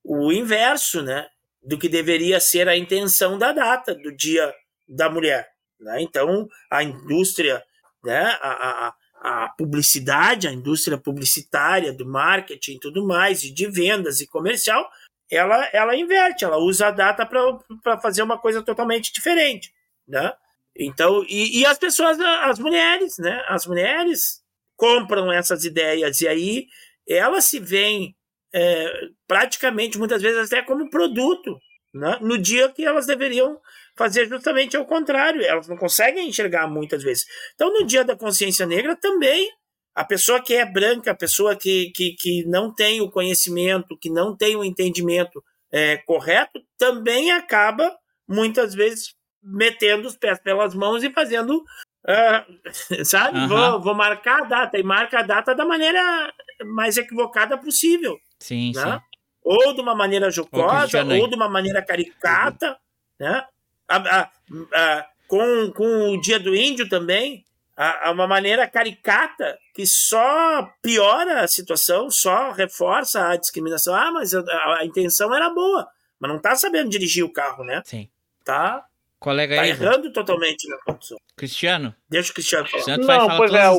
o inverso, né? Do que deveria ser a intenção da data do Dia da Mulher. Né? Então, a indústria, né? A, a, a publicidade, a indústria publicitária, do marketing e tudo mais, e de vendas e comercial, ela, ela inverte, ela usa a data para fazer uma coisa totalmente diferente, né? Então, e, e, as pessoas, as mulheres, né? As mulheres compram essas ideias e aí elas se veem é, praticamente, muitas vezes, até como produto, né? no dia que elas deveriam fazer justamente ao contrário. Elas não conseguem enxergar muitas vezes. Então, no dia da consciência negra, também a pessoa que é branca, a pessoa que, que, que não tem o conhecimento, que não tem o entendimento é, correto, também acaba, muitas vezes, metendo os pés pelas mãos e fazendo. Uh, sabe? Uhum. Vou, vou marcar a data e marca a data da maneira mais equivocada possível. Sim, né? sim. Ou de uma maneira jocosa, ou, ou de uma maneira caricata, né? A, a, a, com, com o Dia do Índio também, a, uma maneira caricata que só piora a situação, só reforça a discriminação. Ah, mas a, a intenção era boa, mas não tá sabendo dirigir o carro, né? Sim. Tá Colega tá aí. errando totalmente na condição. Cristiano? Deixa o Cristiano falar. Cristiano não, pois é, o,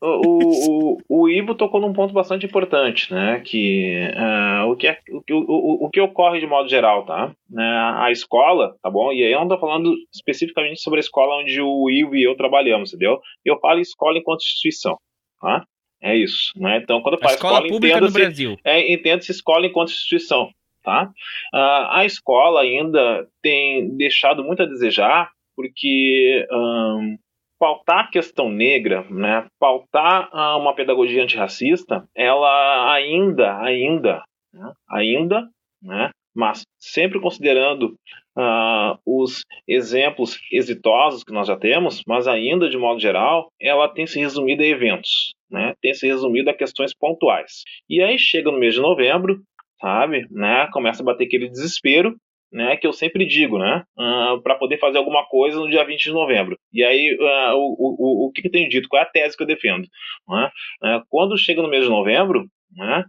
o, o, o, Ivo tocou num ponto bastante importante, né? Que, uh, o, que é, o, o, o que ocorre de modo geral, tá? Uh, a escola, tá bom? E aí eu não tô falando especificamente sobre a escola onde o Ivo e eu trabalhamos, entendeu? Eu falo escola enquanto instituição, tá? É isso, né? Então, quando eu falo escola, escola pública no Brasil. É, entendo-se escola enquanto instituição, Tá? Uh, a escola ainda tem deixado muito a desejar, porque um, pautar a questão negra, né, pautar uh, uma pedagogia antirracista, ela ainda, ainda, né, ainda, né, mas sempre considerando uh, os exemplos exitosos que nós já temos, mas ainda de modo geral, ela tem se resumido a eventos, né, tem se resumido a questões pontuais. E aí chega no mês de novembro, sabe? Né? Começa a bater aquele desespero, né? Que eu sempre digo, né? Uh, para poder fazer alguma coisa no dia 20 de novembro. E aí, uh, o, o, o que, que eu tenho dito? Qual é a tese que eu defendo? Né? Uh, quando chega no mês de novembro, né?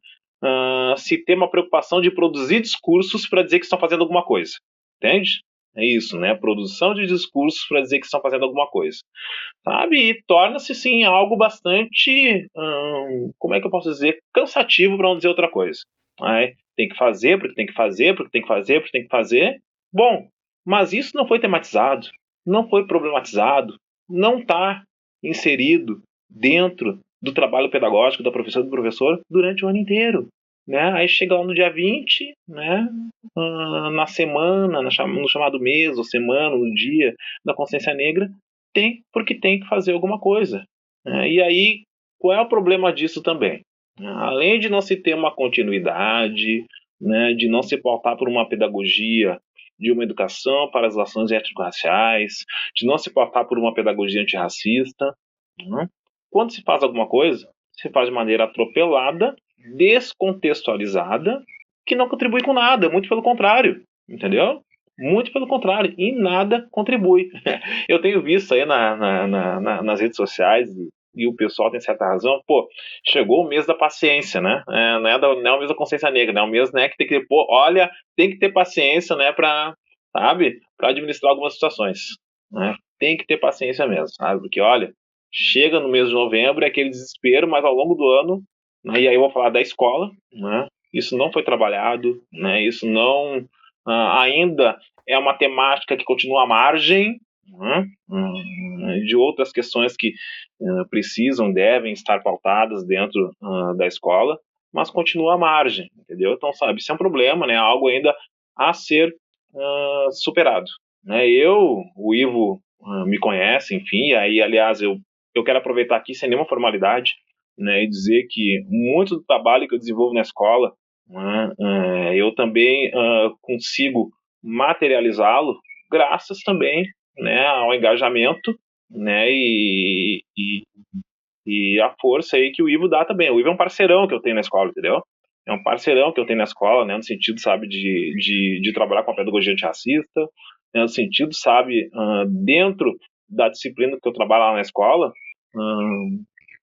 se tem uma preocupação de produzir discursos para dizer que estão fazendo alguma coisa. Entende? É isso, né? Produção de discursos para dizer que estão fazendo alguma coisa. Sabe? E torna-se, sim, algo bastante. Hum, como é que eu posso dizer? Cansativo, para não dizer outra coisa. Né? Tem que fazer, porque tem que fazer, porque tem que fazer, porque tem que fazer. Bom, mas isso não foi tematizado, não foi problematizado, não está inserido dentro do trabalho pedagógico da professora do professor durante o ano inteiro. Né? Aí chega lá no dia 20, né? Uh, na semana, no chamado mês, ou semana, no dia da consciência negra, tem porque tem que fazer alguma coisa. Né? E aí, qual é o problema disso também? Além de não se ter uma continuidade, né, de não se pautar por uma pedagogia de uma educação para as relações étnico-raciais, de não se pautar por uma pedagogia antirracista. Né? Quando se faz alguma coisa, se faz de maneira atropelada, descontextualizada, que não contribui com nada, muito pelo contrário, entendeu? Muito pelo contrário, e nada contribui. Eu tenho visto aí na, na, na, nas redes sociais e o pessoal tem certa razão, pô, chegou o mês da paciência, né? É, não, é da, não é o mês da consciência negra, né? É o mês né, que tem que, pô, olha, tem que ter paciência, né, pra, sabe, para administrar algumas situações, né? Tem que ter paciência mesmo, sabe? Porque, olha, chega no mês de novembro, é aquele desespero, mas ao longo do ano, né, e aí eu vou falar da escola, né? Isso não foi trabalhado, né? Isso não uh, ainda é uma temática que continua à margem, de outras questões que uh, precisam, devem estar pautadas dentro uh, da escola, mas continua à margem, entendeu? Então, sabe, isso é um problema, né? Algo ainda a ser superado. Né? Eu, o Ivo me conhece, enfim, aí, aliás, eu, eu quero aproveitar aqui sem nenhuma formalidade né, e dizer que muito do trabalho que eu desenvolvo na escola, né, eu também consigo materializá-lo graças também né, ao engajamento né, e, e, e, a força aí que o Ivo dá também. O Ivo é um parceirão que eu tenho na escola, entendeu? É um parceirão que eu tenho na escola, né, no sentido, sabe, de, de, de trabalhar com a pedagogia antirracista, né, no sentido, sabe, dentro da disciplina que eu trabalho lá na escola,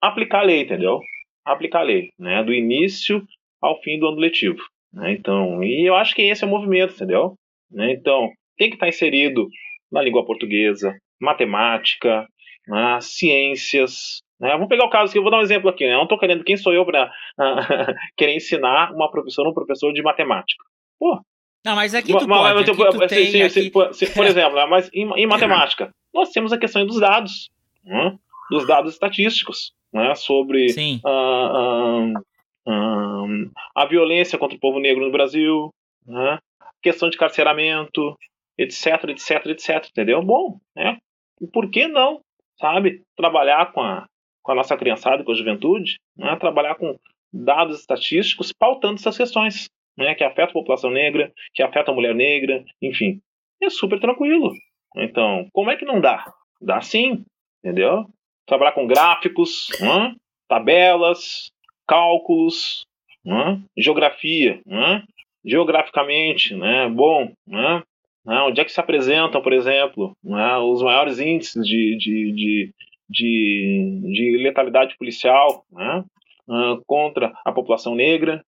aplicar a lei, entendeu? Aplicar a lei, né, do início ao fim do ano letivo. Né? Então, e eu acho que esse é o movimento, entendeu? Né? Então, tem que estar inserido na língua portuguesa, matemática, né, ciências, Né? Vamos pegar o caso que eu vou dar um exemplo aqui. Né? Eu não estou querendo, quem sou eu para querer ensinar uma professora ou um professor de matemática? Pô. Não, mas aqui tu mas, pode, aqui tu se, se, aqui... por, se, por exemplo, né? mas em, em, matemática, nós temos a questão dos dados, né? dos dados estatísticos, né? sobre uh, uh, uh, a violência contra o povo negro no Brasil, né? questão de carceramento, etc, etc, etc, entendeu? Bom, né? Por que não, sabe, trabalhar com a, com a nossa criançada, com a juventude, né? trabalhar com dados estatísticos pautando essas questões, né? que afetam a população negra, que afetam a mulher negra, enfim. É super tranquilo. Então, como é que não dá? Dá sim, entendeu? Trabalhar com gráficos, né? tabelas, cálculos, né? geografia, né? geograficamente, né? Bom, né? Né? Onde é que se apresentam, por exemplo, né? os maiores índices de, de, de, de, de letalidade policial né? uh, contra a população negra?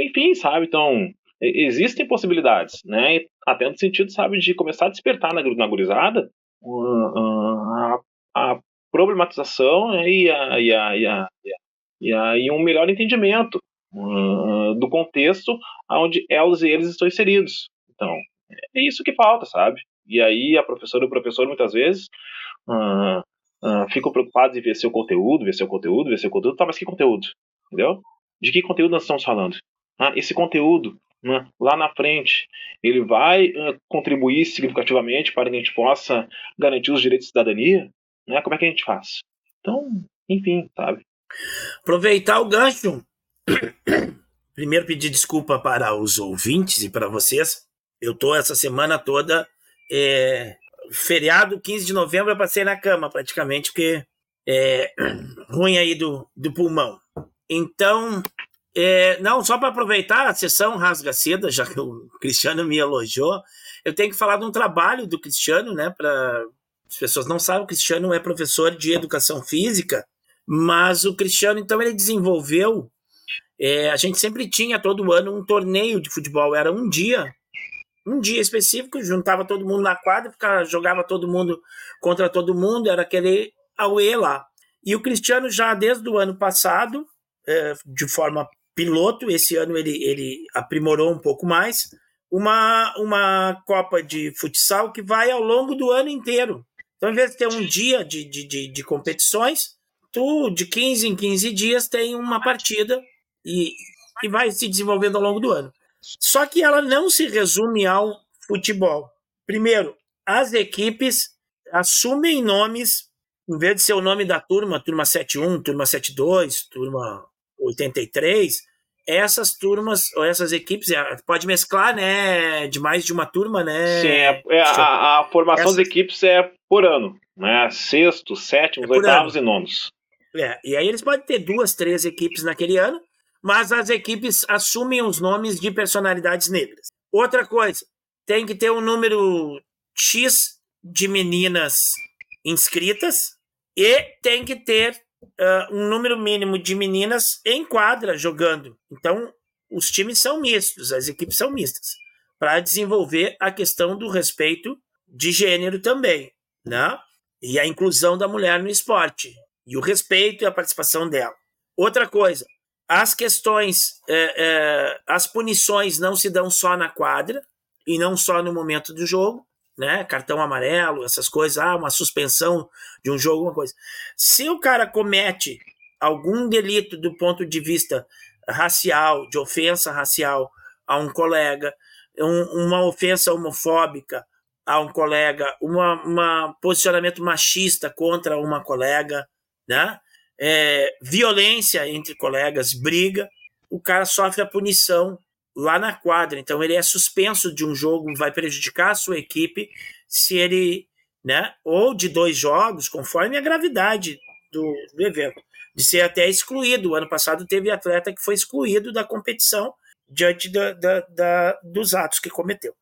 Enfim, sabe? Então, existem possibilidades, né? Até no sentido, sabe, de começar a despertar na, na gurizada uh, uh, a, a, problematização né? e, a, e, a, e, a, e, a, e um melhor entendimento do contexto onde elas e eles estão inseridos. Então, é isso que falta, sabe? E aí a professora e o professor muitas vezes uh, uh, ficam preocupados em ver seu conteúdo, ver seu conteúdo, ver seu conteúdo. Tá, mas que conteúdo? Entendeu? De que conteúdo nós estamos falando? Ah, esse conteúdo, né, lá na frente, ele vai uh, contribuir significativamente para que a gente possa garantir os direitos de cidadania? Né? Como é que a gente faz? Então, enfim, sabe? Aproveitar o gancho. Primeiro pedir desculpa para os ouvintes e para vocês eu tô essa semana toda. É, feriado, 15 de novembro, eu passei na cama praticamente, porque é ruim aí do, do pulmão. Então, é, não, só para aproveitar a sessão rasga seda, já que o Cristiano me elogiou, eu tenho que falar de um trabalho do Cristiano, né? Para as pessoas não sabem, o Cristiano é professor de educação física, mas o Cristiano, então, ele desenvolveu. É, a gente sempre tinha todo ano um torneio de futebol, era um dia um dia específico, juntava todo mundo na quadra, ficava, jogava todo mundo contra todo mundo, era aquele auê lá. E o Cristiano já desde o ano passado, é, de forma piloto, esse ano ele, ele aprimorou um pouco mais, uma, uma Copa de futsal que vai ao longo do ano inteiro. Então, em vez de ter um dia de, de, de, de competições, tu, de 15 em 15 dias, tem uma partida e, e vai se desenvolvendo ao longo do ano. Só que ela não se resume ao futebol. Primeiro, as equipes assumem nomes, em vez de ser o nome da turma, turma 71, turma 72, turma 83, essas turmas, ou essas equipes, é, pode mesclar, né, de mais de uma turma, né? Sim, é, é a, a, formação essas... das equipes é por ano, né? Sextos, sétimos, é oitavos ano. e nonos. É, e aí eles podem ter duas, três equipes naquele ano, mas as equipes assumem os nomes de personalidades negras. Outra coisa, tem que ter um número X de meninas inscritas e tem que ter uh, um número mínimo de meninas em quadra jogando. Então, os times são mistos, as equipes são mistas, para desenvolver a questão do respeito de gênero também, né? E a inclusão da mulher no esporte, e o respeito e a participação dela. Outra coisa, as questões, é, é, as punições não se dão só na quadra e não só no momento do jogo, né? Cartão amarelo, essas coisas, ah, uma suspensão de um jogo, uma coisa. Se o cara comete algum delito do ponto de vista racial, de ofensa racial a um colega, um, uma ofensa homofóbica a um colega, um posicionamento machista contra uma colega, né? É, violência entre colegas, briga, o cara sofre a punição lá na quadra. Então ele é suspenso de um jogo, vai prejudicar a sua equipe se ele, né, ou de dois jogos, conforme a gravidade do, do evento, de ser até excluído. O ano passado teve atleta que foi excluído da competição diante da, da, da, dos atos que cometeu.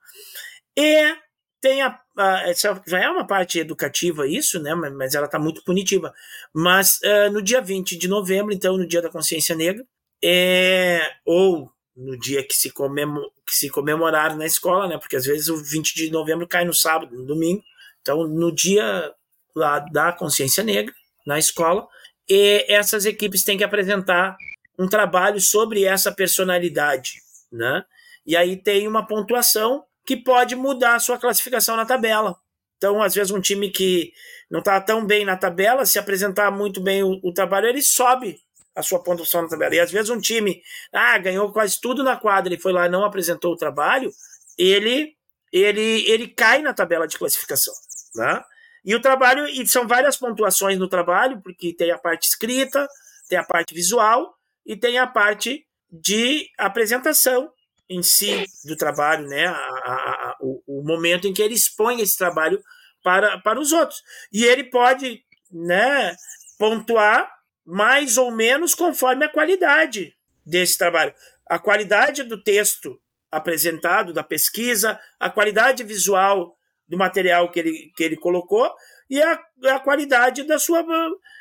E tem a, a, essa já é uma parte educativa isso, né? Mas, ela está muito punitiva. Mas uh, no dia 20 de novembro, então no dia da consciência negra, é, ou no dia que se, comemo, que se comemorar na escola, né? Porque às vezes o 20 de novembro cai no sábado, no domingo. Então, no dia lá da consciência negra, na escola, e essas equipes têm que apresentar um trabalho sobre essa personalidade, né? E aí tem uma pontuação que pode mudar a sua classificação na tabela. Então, às vezes, um time que não está tão bem na tabela, se apresentar muito bem o, o, trabalho, ele sobe a sua pontuação na tabela. E às vezes um time ah, ganhou quase tudo na quadra e foi lá e não apresentou o trabalho, ele, ele, ele cai na tabela de classificação. Né? E o trabalho, e são várias pontuações no trabalho, porque tem a parte escrita, tem a parte visual e tem a parte de apresentação em si do trabalho, né? A, a, a, o, o, momento em que ele expõe esse trabalho para, para os outros. E ele pode né, pontuar mais ou menos conforme a qualidade desse trabalho. A qualidade do texto apresentado, da pesquisa, a qualidade visual do material que ele, que ele colocou e a, a qualidade da sua.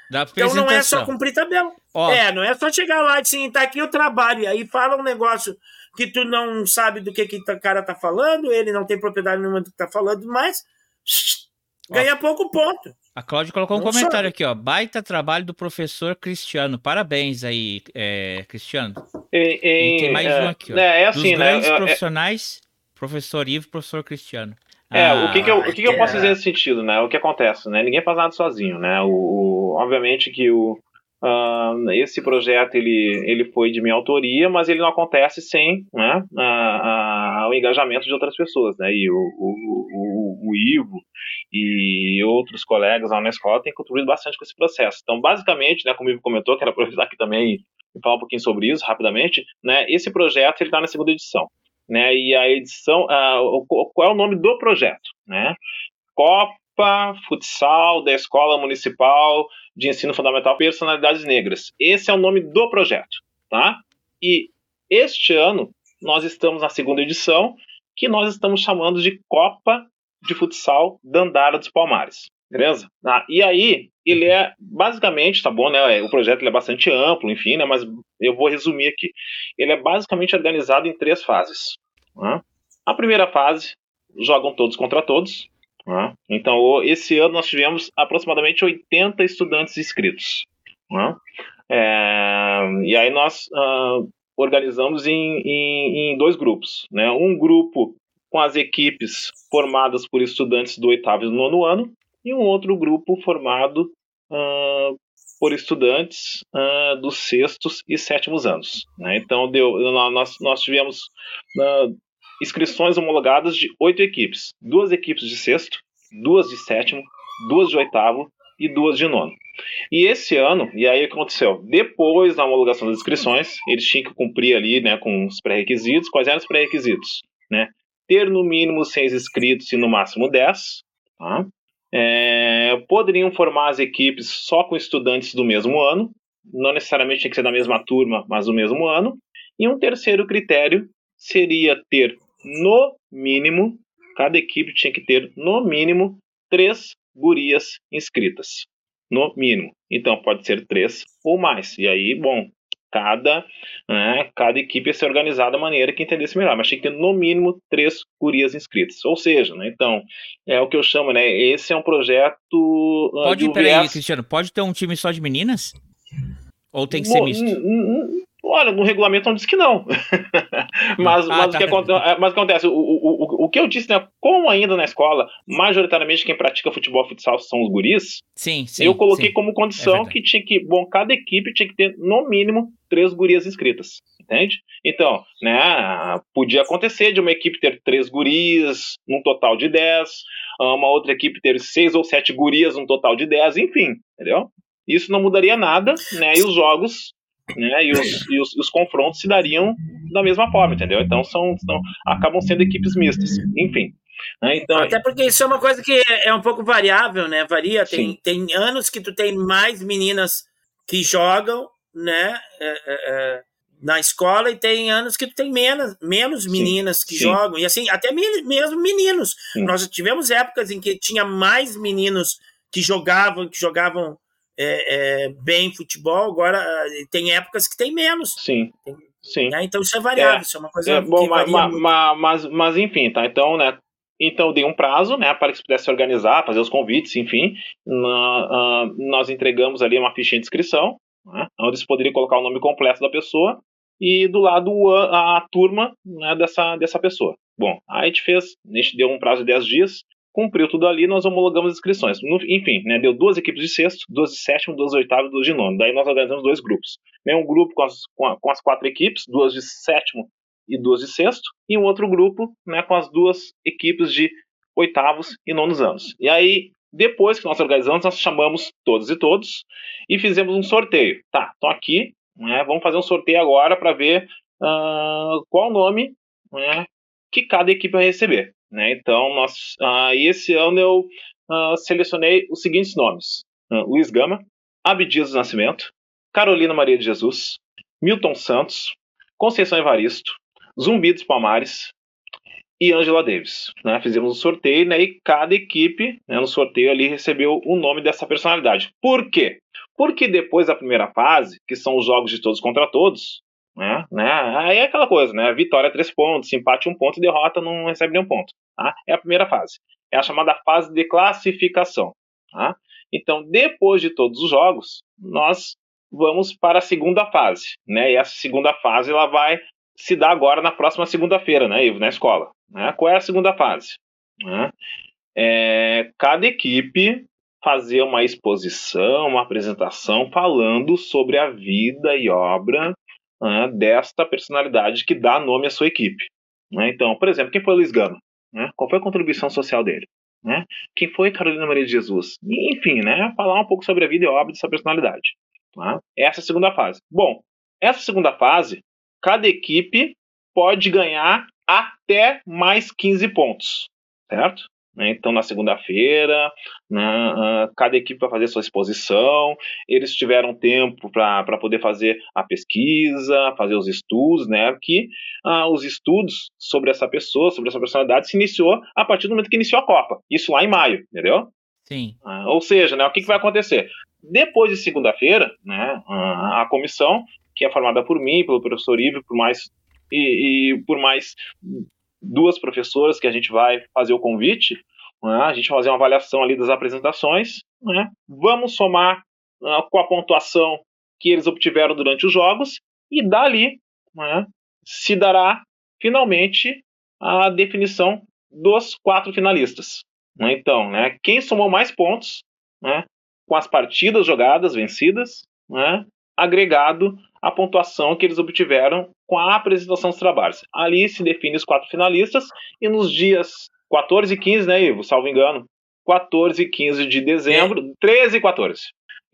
Da então não é só cumprir tabela. Ó. É, não é só chegar lá e assim, tá aqui o trabalho, e aí fala um negócio que tu não sabe do que, que o cara tá falando, ele não tem propriedade nenhuma do que tá falando, mas ganha pouco ponto. A Cláudia colocou um não comentário sabe. aqui, ó. Baita trabalho do professor Cristiano. Parabéns aí, é, Cristiano. E, e, e, tem mais é, um aqui, ó. É, é assim, Dos né? grandes é, profissionais, professor Ivo professor Cristiano. É, ah, o que, que, eu, o que, que eu posso dizer nesse sentido, né? O que acontece, né? Ninguém faz nada sozinho, né? O, o obviamente que o, Uh, esse projeto ele, ele foi de minha autoria, mas ele não acontece sem né, a, o engajamento de outras pessoas. Né? E o, o, o, o, Ivo e outros colegas lá na escola têm contribuído bastante com esse processo. Então, basicamente, né, como o Ivo comentou, quero aproveitar aqui também e falar um pouquinho sobre isso rapidamente, né, esse projeto está na segunda edição. Né, e a edição, uh, qual é o nome do projeto? Né? Copa Futsal da Escola Municipal de ensino fundamental personalidades negras. Esse é o nome do projeto, tá? E este ano nós estamos na segunda edição, que nós estamos chamando de Copa de Futsal Dandara dos Palmares. Beleza? Ah, e aí, ele é basicamente, tá bom, né? O projeto é bastante amplo, enfim, né? Mas eu vou resumir aqui. Ele é basicamente organizado em três fases. Né? A primeira fase, jogam todos contra todos. Né? Então, esse ano nós tivemos aproximadamente 80 estudantes inscritos. Né? É, e aí nós uh, organizamos em, em, em, dois grupos. Né? Um grupo com as equipes formadas por estudantes do oitavo e nono ano, e um outro grupo formado uh, por estudantes uh, dos sextos e sétimos anos. Né? Então, deu, nós, nós tivemos uh, inscrições homologadas de oito equipes. Duas equipes de sexto, duas de sétimo, duas de oitavo e duas de nono. E esse ano, e aí aconteceu? Depois da homologação das inscrições, eles tinham que cumprir ali né, com os pré-requisitos. Quais eram os pré-requisitos? Né? Ter no mínimo seis inscritos e no máximo dez. Tá? É, poderiam formar as equipes só com estudantes do mesmo ano, não necessariamente tinha que ser da mesma turma, mas do mesmo ano. E um terceiro critério seria ter no mínimo, cada equipe tinha que ter no mínimo três gurias inscritas. No mínimo. Então pode ser três ou mais. E aí, bom, cada, né, cada equipe ia ser organizada da maneira que entendesse melhor, mas tinha que ter no mínimo três gurias inscritas. Ou seja, né, então, é o que eu chamo, né, esse é um projeto... Uh, pode, peraí, Cristiano, pode ter um time só de meninas? Ou tem que ser misto? Olha, no regulamento não diz que não. mas, ah, mas, tá. o que acontece, é, mas o que acontece? O, o, o, que eu disse, né? Como ainda na escola, majoritariamente quem pratica futebol futsal são os guris, sim, sim, eu coloquei sim. como condição é que tinha que, bom, cada equipe tinha que ter no mínimo três gurias inscritas. Entende? Então, né, podia acontecer de uma equipe ter três gurias, num total de dez, uma outra equipe ter seis ou sete gurias, num total de dez, enfim, entendeu? Isso não mudaria nada, né? E os jogos né? E os, e os, os, confrontos se dariam da mesma forma, entendeu? Então são, são acabam sendo equipes mistas, enfim. Né? Então, Até porque isso é uma coisa que é um pouco variável, né? Varia. Tem, tem anos que tu tem mais meninas que jogam, né? É, é, é na escola e tem anos que tu tem menos, menos meninas sim, que sim. jogam e assim até mesmo meninos. Sim. Nós tivemos épocas em que tinha mais meninos que jogavam, que jogavam é, é, bem futebol, agora eh, tem épocas que tem menos. Sim. Tem, Sim. Né? Então isso é variável, é, isso é uma coisa é, bom, mas, mas, mas, mas, enfim, tá? Então, né? Então eu dei um prazo, né, para que se pudesse organizar, fazer os convites, enfim. Na, uh, nós entregamos ali uma fichinha de inscrição, né, onde se poderia colocar o nome completo da pessoa e do lado a, a turma né, dessa, dessa pessoa. Bom, aí a gente fez, a gente deu um prazo de 10 dias, cumpriu tudo ali, nós homologamos as inscrições. enfim, né, deu duas equipes de sexto, duas de sétimo, duas de oitavo e duas de nono. Daí nós organizamos dois grupos. Né, um grupo com as, com, a, com as quatro equipes, duas de sétimo e duas de sexto, e um outro grupo né, com as duas equipes de oitavos e nonos anos. E aí, depois que nós organizamos, nós chamamos todos e todos e fizemos um sorteio. Tá, estão aqui, né, vamos fazer um sorteio agora para ver uh, qual nome né, que cada equipe vai receber. Né? Então, nós, uh, esse ano eu uh, selecionei os seguintes nomes: uh, Luiz Gama, Abdias do Nascimento, Carolina Maria de Jesus, Milton Santos, Conceição Evaristo, Zumbi dos Palmares e Angela Davis. Né? Fizemos um sorteio né? e cada equipe né, no sorteio ali recebeu o nome dessa personalidade. Por quê? Porque depois da primeira fase, que são os jogos de todos contra todos, né? né? Aí é aquela coisa, né? Vitória três pontos, empate um ponto e derrota não recebe nenhum ponto. Tá? É a primeira fase. É a chamada fase de classificação. Tá? Então, depois de todos os jogos, nós vamos para a segunda fase, né? E essa segunda fase ela vai se dar agora na próxima segunda-feira, né, Ivo, na escola. Né? Qual é a segunda fase? Né? É, cada equipe fazer uma exposição, uma apresentação falando sobre a vida e obra né, desta personalidade que dá nome à sua equipe. Né? Então, por exemplo, quem foi Luiz Gama? Né? Qual foi a contribuição social dele? Né? Quem foi Carolina Maria de Jesus? enfim, né, falar um pouco sobre a vida e obra dessa personalidade. Tá? Essa é a segunda fase. Bom, essa segunda fase, cada equipe pode ganhar até mais 15 pontos, certo? Né? Então, na segunda-feira, né, cada equipe vai fazer sua exposição. Eles tiveram tempo para poder fazer a pesquisa, fazer os estudos, né? Que uh, os estudos sobre essa pessoa, sobre essa personalidade, se iniciou a partir do momento que iniciou a Copa. Isso lá em maio, entendeu? Sim. Uh, ou seja, né, o que, que vai acontecer? Depois de segunda-feira, né, a comissão, que é formada por mim, pelo professor Ivo, por mais e, e por mais duas professoras que a gente vai fazer o convite, né? a gente vai fazer uma avaliação ali das apresentações, né? vamos somar uh, com a pontuação que eles obtiveram durante os jogos e dali né, se dará finalmente a definição dos quatro finalistas. Né? Então, né, quem somou mais pontos né, com as partidas jogadas, vencidas, né, agregado a pontuação que eles obtiveram com a apresentação dos trabalhos. Ali se define os quatro finalistas e nos dias 14 e 15, né, Ivo? Salvo engano. 14 e 15 de dezembro, é. 13 e 14.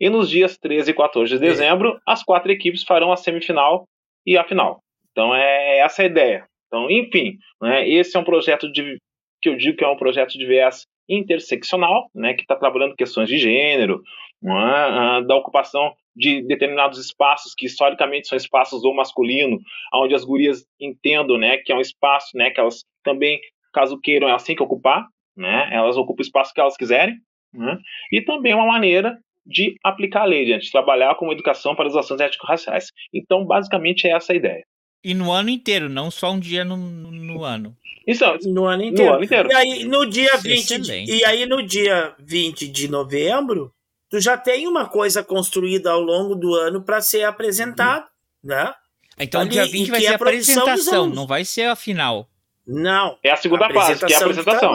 E nos dias 13 e 14 de dezembro, é. as quatro equipes farão a semifinal e a final. Então é essa a ideia. Então, enfim, né, esse é um projeto de que eu digo que é um projeto de viés interseccional, né, que está trabalhando questões de gênero, é, da ocupação de determinados espaços que historicamente são espaços do masculino, onde as gurias entendam, né, que é um espaço, né, que elas também, caso queiram, elas têm que ocupar, né, elas ocupam o espaço que elas quiserem, né, e também uma maneira de aplicar a lei, de trabalhar com educação para as ações ético-raciais. Então, basicamente, é essa a ideia. E no ano inteiro, não só um dia no, no ano. Isso, no ano inteiro. No ano inteiro. E aí, no dia 20, de, e aí, no dia 20 de novembro, tu já tem uma coisa construída ao longo do ano para ser apresentado, uhum. né? Então, Ali, dia 20 vai ser a apresentação, não vai ser a final. Não. É a segunda a fase, que é a apresentação.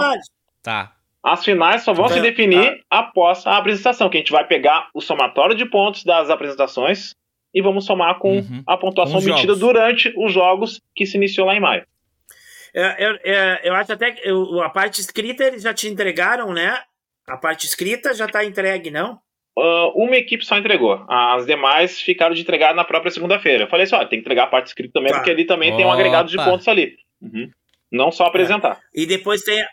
Tá. As finais só vão então, se definir tá. após a apresentação, que a gente vai pegar o somatório de pontos das apresentações e vamos somar com uhum. a pontuação obtida durante os jogos que se iniciou lá em maio. É, eu, é, eu acho até que eu, a parte escrita eles já te entregaram, né? A parte escrita já está entregue, não? Uh, uma equipe só entregou. As demais ficaram de entregar na própria segunda-feira. Eu falei assim: ó, tem que entregar a parte escrita também, tá. porque ali também Opa. tem um agregado de pontos ali. Uhum. Não só apresentar. É. E depois tem,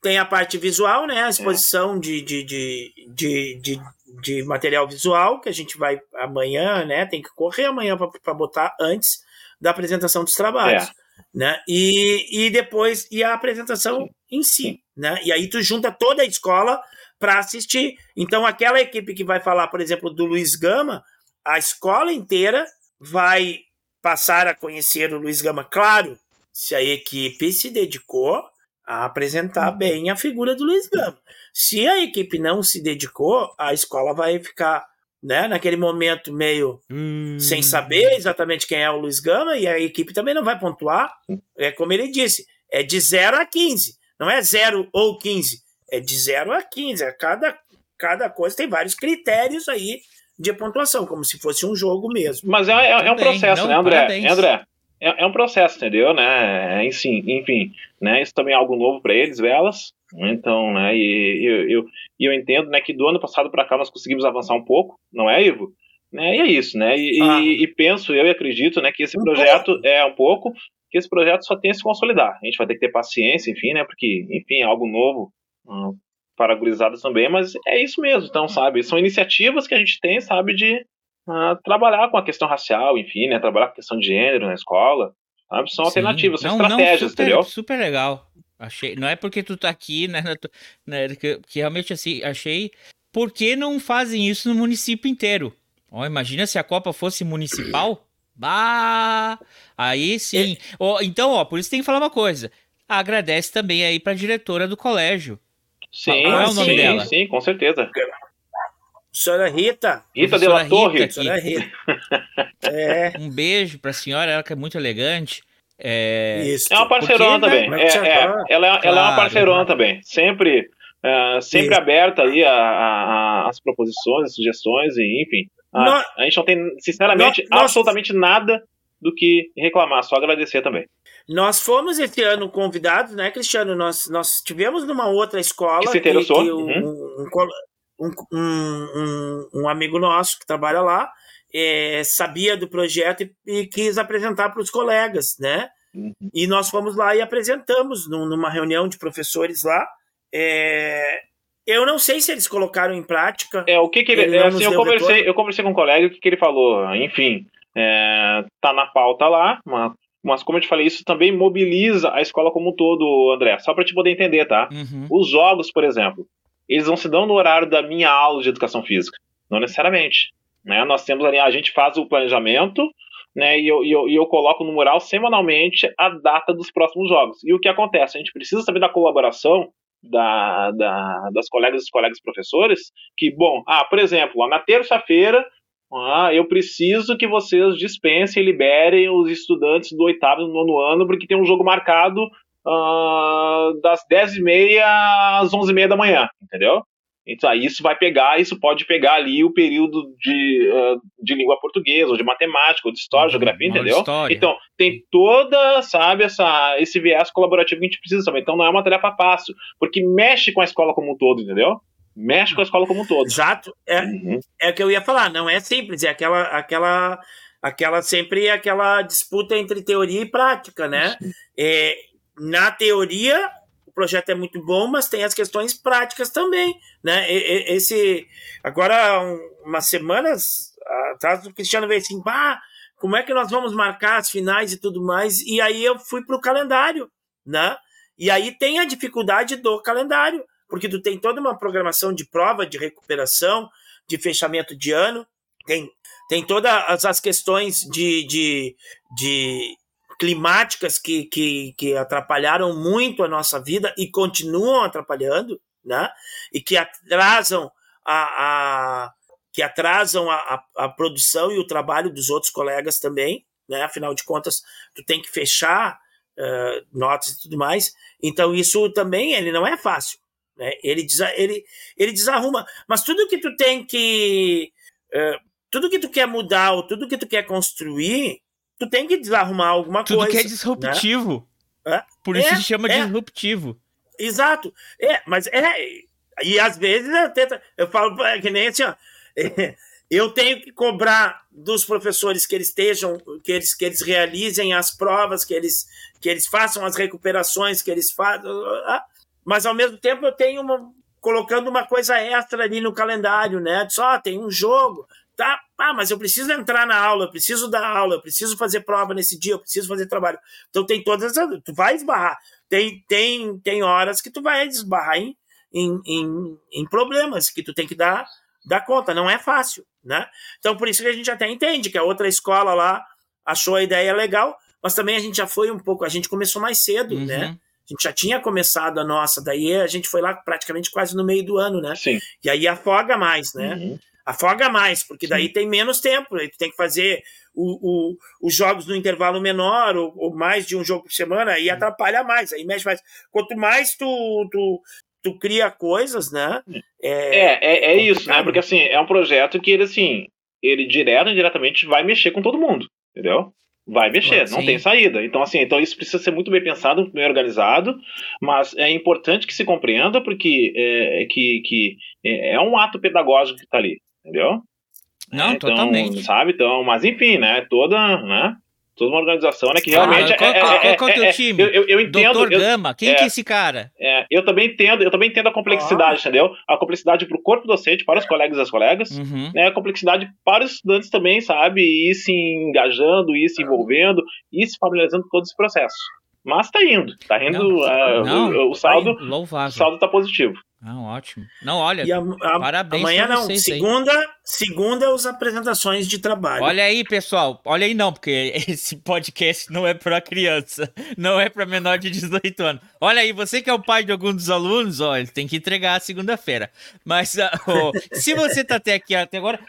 tem a parte visual, né? A exposição é. de, de, de, de, de, de, material visual, que a gente vai amanhã, né? Tem que correr amanhã para botar antes da apresentação dos trabalhos. É. Né? E, e depois, e a apresentação em si. Né? E aí tu junta toda a escola para assistir. Então, aquela equipe que vai falar, por exemplo, do Luiz Gama, a escola inteira vai passar a conhecer o Luiz Gama. Claro, se a equipe se dedicou a apresentar bem a figura do Luiz Gama. Se a equipe não se dedicou, a escola vai ficar né, naquele momento meio hum. sem saber exatamente quem é o Luiz Gama e a equipe também não vai pontuar. É como ele disse, é de 0 a 15, não é 0 ou 15, é de 0 a 15. É cada, cada coisa tem vários critérios aí de pontuação, como se fosse um jogo mesmo. Mas é, é, é um processo, não, né, André? André, é, é, um processo, entendeu? Né? Enfim, enfim né? Isso também é algo novo para eles, velas. Então, né? E eu, eu, eu entendo, né, que do ano passado para cá nós conseguimos avançar um pouco, não é, Ivo? Né, e é isso, né? E, ah. e, e, penso, eu e acredito, né, que esse um projeto pouco. é um pouco que esse projeto só tem a se consolidar. A gente vai ter que ter paciência, enfim, né? Porque, enfim, é algo novo para gurizadas também, mas é isso mesmo. Então, sabe, são iniciativas que a gente tem, sabe, de uh, trabalhar com a questão racial, enfim, né? Trabalhar com a questão de gênero na escola. Sabe? São Sim. alternativas, são não, estratégias, não, super, entendeu? Super legal. Achei, não é porque tu tá aqui, né, né que, que, realmente assim, achei. Por que não fazem isso no município inteiro? Ó, imagina se a Copa fosse municipal. Bah! Aí sim. É. Oh, então, ó, por isso tem que falar uma coisa. Agradece também aí pra diretora do colégio. Sim, Qual é o nome sim, dela? sim, com certeza. Senhora Rita. Rita de la Torre. Rita Rita. é. Um beijo pra senhora, ela que é muito elegante. É, Isso. é uma parceirona Porque, também. Né? É, é, ela, é, ela claro, é uma parceirona também. Sempre, uh, sempre aberta aí a, a, a, as proposições, as sugestões, e enfim. A, a gente não tem, sinceramente, nós, absolutamente nada do que reclamar, só agradecer também. Nós fomos esse ano convidados, né, Cristiano? Nós, nós tivemos numa outra escola. Que se interessou. Que, que uhum. um, um, um, um, amigo nosso que trabalha lá é, sabia do projeto e, e quis apresentar para os colegas, né? Uhum. E nós fomos lá e apresentamos numa reunião de professores lá. É, eu não sei se eles colocaram em prática. É, o que, que ele. ele é, assim, eu, conversei, eu conversei com um colega, o que, que ele falou? Enfim, é, tá na pauta lá, mas, mas como eu te falei, isso também mobiliza a escola como um todo, André. Só para te poder entender, tá? Uhum. Os jogos, por exemplo, eles não se dão no horário da minha aula de educação física. Não necessariamente. Né? Nós temos ali, a gente faz o planejamento, né, e, eu, e, eu, e eu coloco no mural semanalmente a data dos próximos jogos. E o que acontece? A gente precisa saber da colaboração da, da, das colegas e colegas professores, que, bom, ah, por exemplo, na terça-feira, ah, eu preciso que vocês dispensem e liberem os estudantes do oitavo e do nono ano, porque tem um jogo marcado ah, das 10h30 às 11h30 da manhã, entendeu? Então, aí isso vai pegar, isso pode pegar ali o período de, uh, de língua portuguesa, ou de matemática, ou de história, uhum, geografia, entendeu? História. Então, tem toda, sabe, essa, esse viés colaborativo que a gente precisa também. Então, não é uma tarefa fácil, porque mexe com a escola como um todo, entendeu? Mexe com a escola como um todo. Exato. É, uhum. é o que eu ia falar, não é simples, é aquela, aquela, aquela sempre aquela disputa entre teoria e prática, né? É, na teoria, o projeto é muito bom, mas tem as questões práticas também, né? Esse agora umas semanas atrás o Cristiano veio assim, bah, como é que nós vamos marcar as finais e tudo mais? E aí eu fui para o calendário, né? E aí tem a dificuldade do calendário, porque tu tem toda uma programação de prova, de recuperação, de fechamento de ano, tem, tem todas as questões de, de, de climáticas que, que, que atrapalharam muito a nossa vida e continuam atrapalhando, né? E que atrasam a, a que atrasam a, a, a, produção e o trabalho dos outros colegas também, né? Afinal de contas, tu tem que fechar uh, notas e tudo mais. Então isso também ele não é fácil, né? Ele ele ele desarruma. Mas tudo que tu tem que uh, tudo que tu quer mudar ou tudo que tu quer construir tu tem que desarrumar alguma Tudo coisa. Tudo que é disruptivo. Né? Por isso é, se chama é. disruptivo. Exato. É, mas é. E às vezes eu, tento, eu falo que nem assim, ó. eu tenho que cobrar dos professores que eles estejam, que eles, que eles realizem as provas, que eles, que eles façam as recuperações, que eles façam. Mas ao mesmo tempo eu tenho uma, colocando uma coisa extra ali no calendário, né? Só tem um jogo, tá? Ah, mas eu preciso entrar na aula, eu preciso dar aula, eu preciso fazer prova nesse dia, eu preciso fazer trabalho. Então tem todas as. Tu vai esbarrar. Tem, tem, tem horas que tu vai esbarrar em, em, em, em problemas que tu tem que dar, dar conta. Não é fácil, né? Então por isso que a gente até entende que a outra escola lá achou a ideia legal, mas também a gente já foi um pouco. A gente começou mais cedo, né? uhum. né? A gente já tinha começado a nossa, daí a gente foi lá praticamente quase no meio do ano, né? Sim. E aí afoga mais, né? Uhum. Afoga mais, porque daí Sim. tem menos tempo, aí tu tem que fazer o, o, os jogos no intervalo menor, ou, ou, mais de um jogo por semana, aí atrapalha mais, aí mexe mais. Quanto mais tu, tu, tu cria coisas, né? É, é, é, é isso, né? Porque assim, é um projeto que ele, assim, ele direto e indiretamente vai mexer com todo mundo, entendeu? Vai mexer, não tem saída. Então, assim, então isso precisa ser muito bem pensado, bem organizado, mas é importante que se compreenda porque é, que, que é um ato pedagógico que está ali, entendeu? Não, é, então, totalmente. Sabe? Então, mas enfim, né? Toda, né? toda uma organização, né? Que realmente. Ah, qual, é, qual, é, qual é, o teu time? Eu, eu, eu entendo. Doutor Gama, quem é, que é esse cara? É, eu também entendo, eu também entendo a complexidade, ah. entendeu? A complexidade para o corpo docente, para os colegas e as colegas, uhum. né? A complexidade para os estudantes também, sabe? Ir se engajando, ir se envolvendo, ir se familiarizando com todo esse processo. Mas tá indo, tá indo. Não, uh, não, o, o, saldo, o saldo tá positivo. Não, ótimo. Não, olha, a, a, parabéns Amanhã não, segunda, aí. segunda as apresentações de trabalho. Olha aí, pessoal. Olha aí não, porque esse podcast não é para criança, não é para menor de 18 anos. Olha aí, você que é o pai de algum dos alunos, ó, ele tem que entregar segunda-feira. Mas oh, se você tá até aqui até agora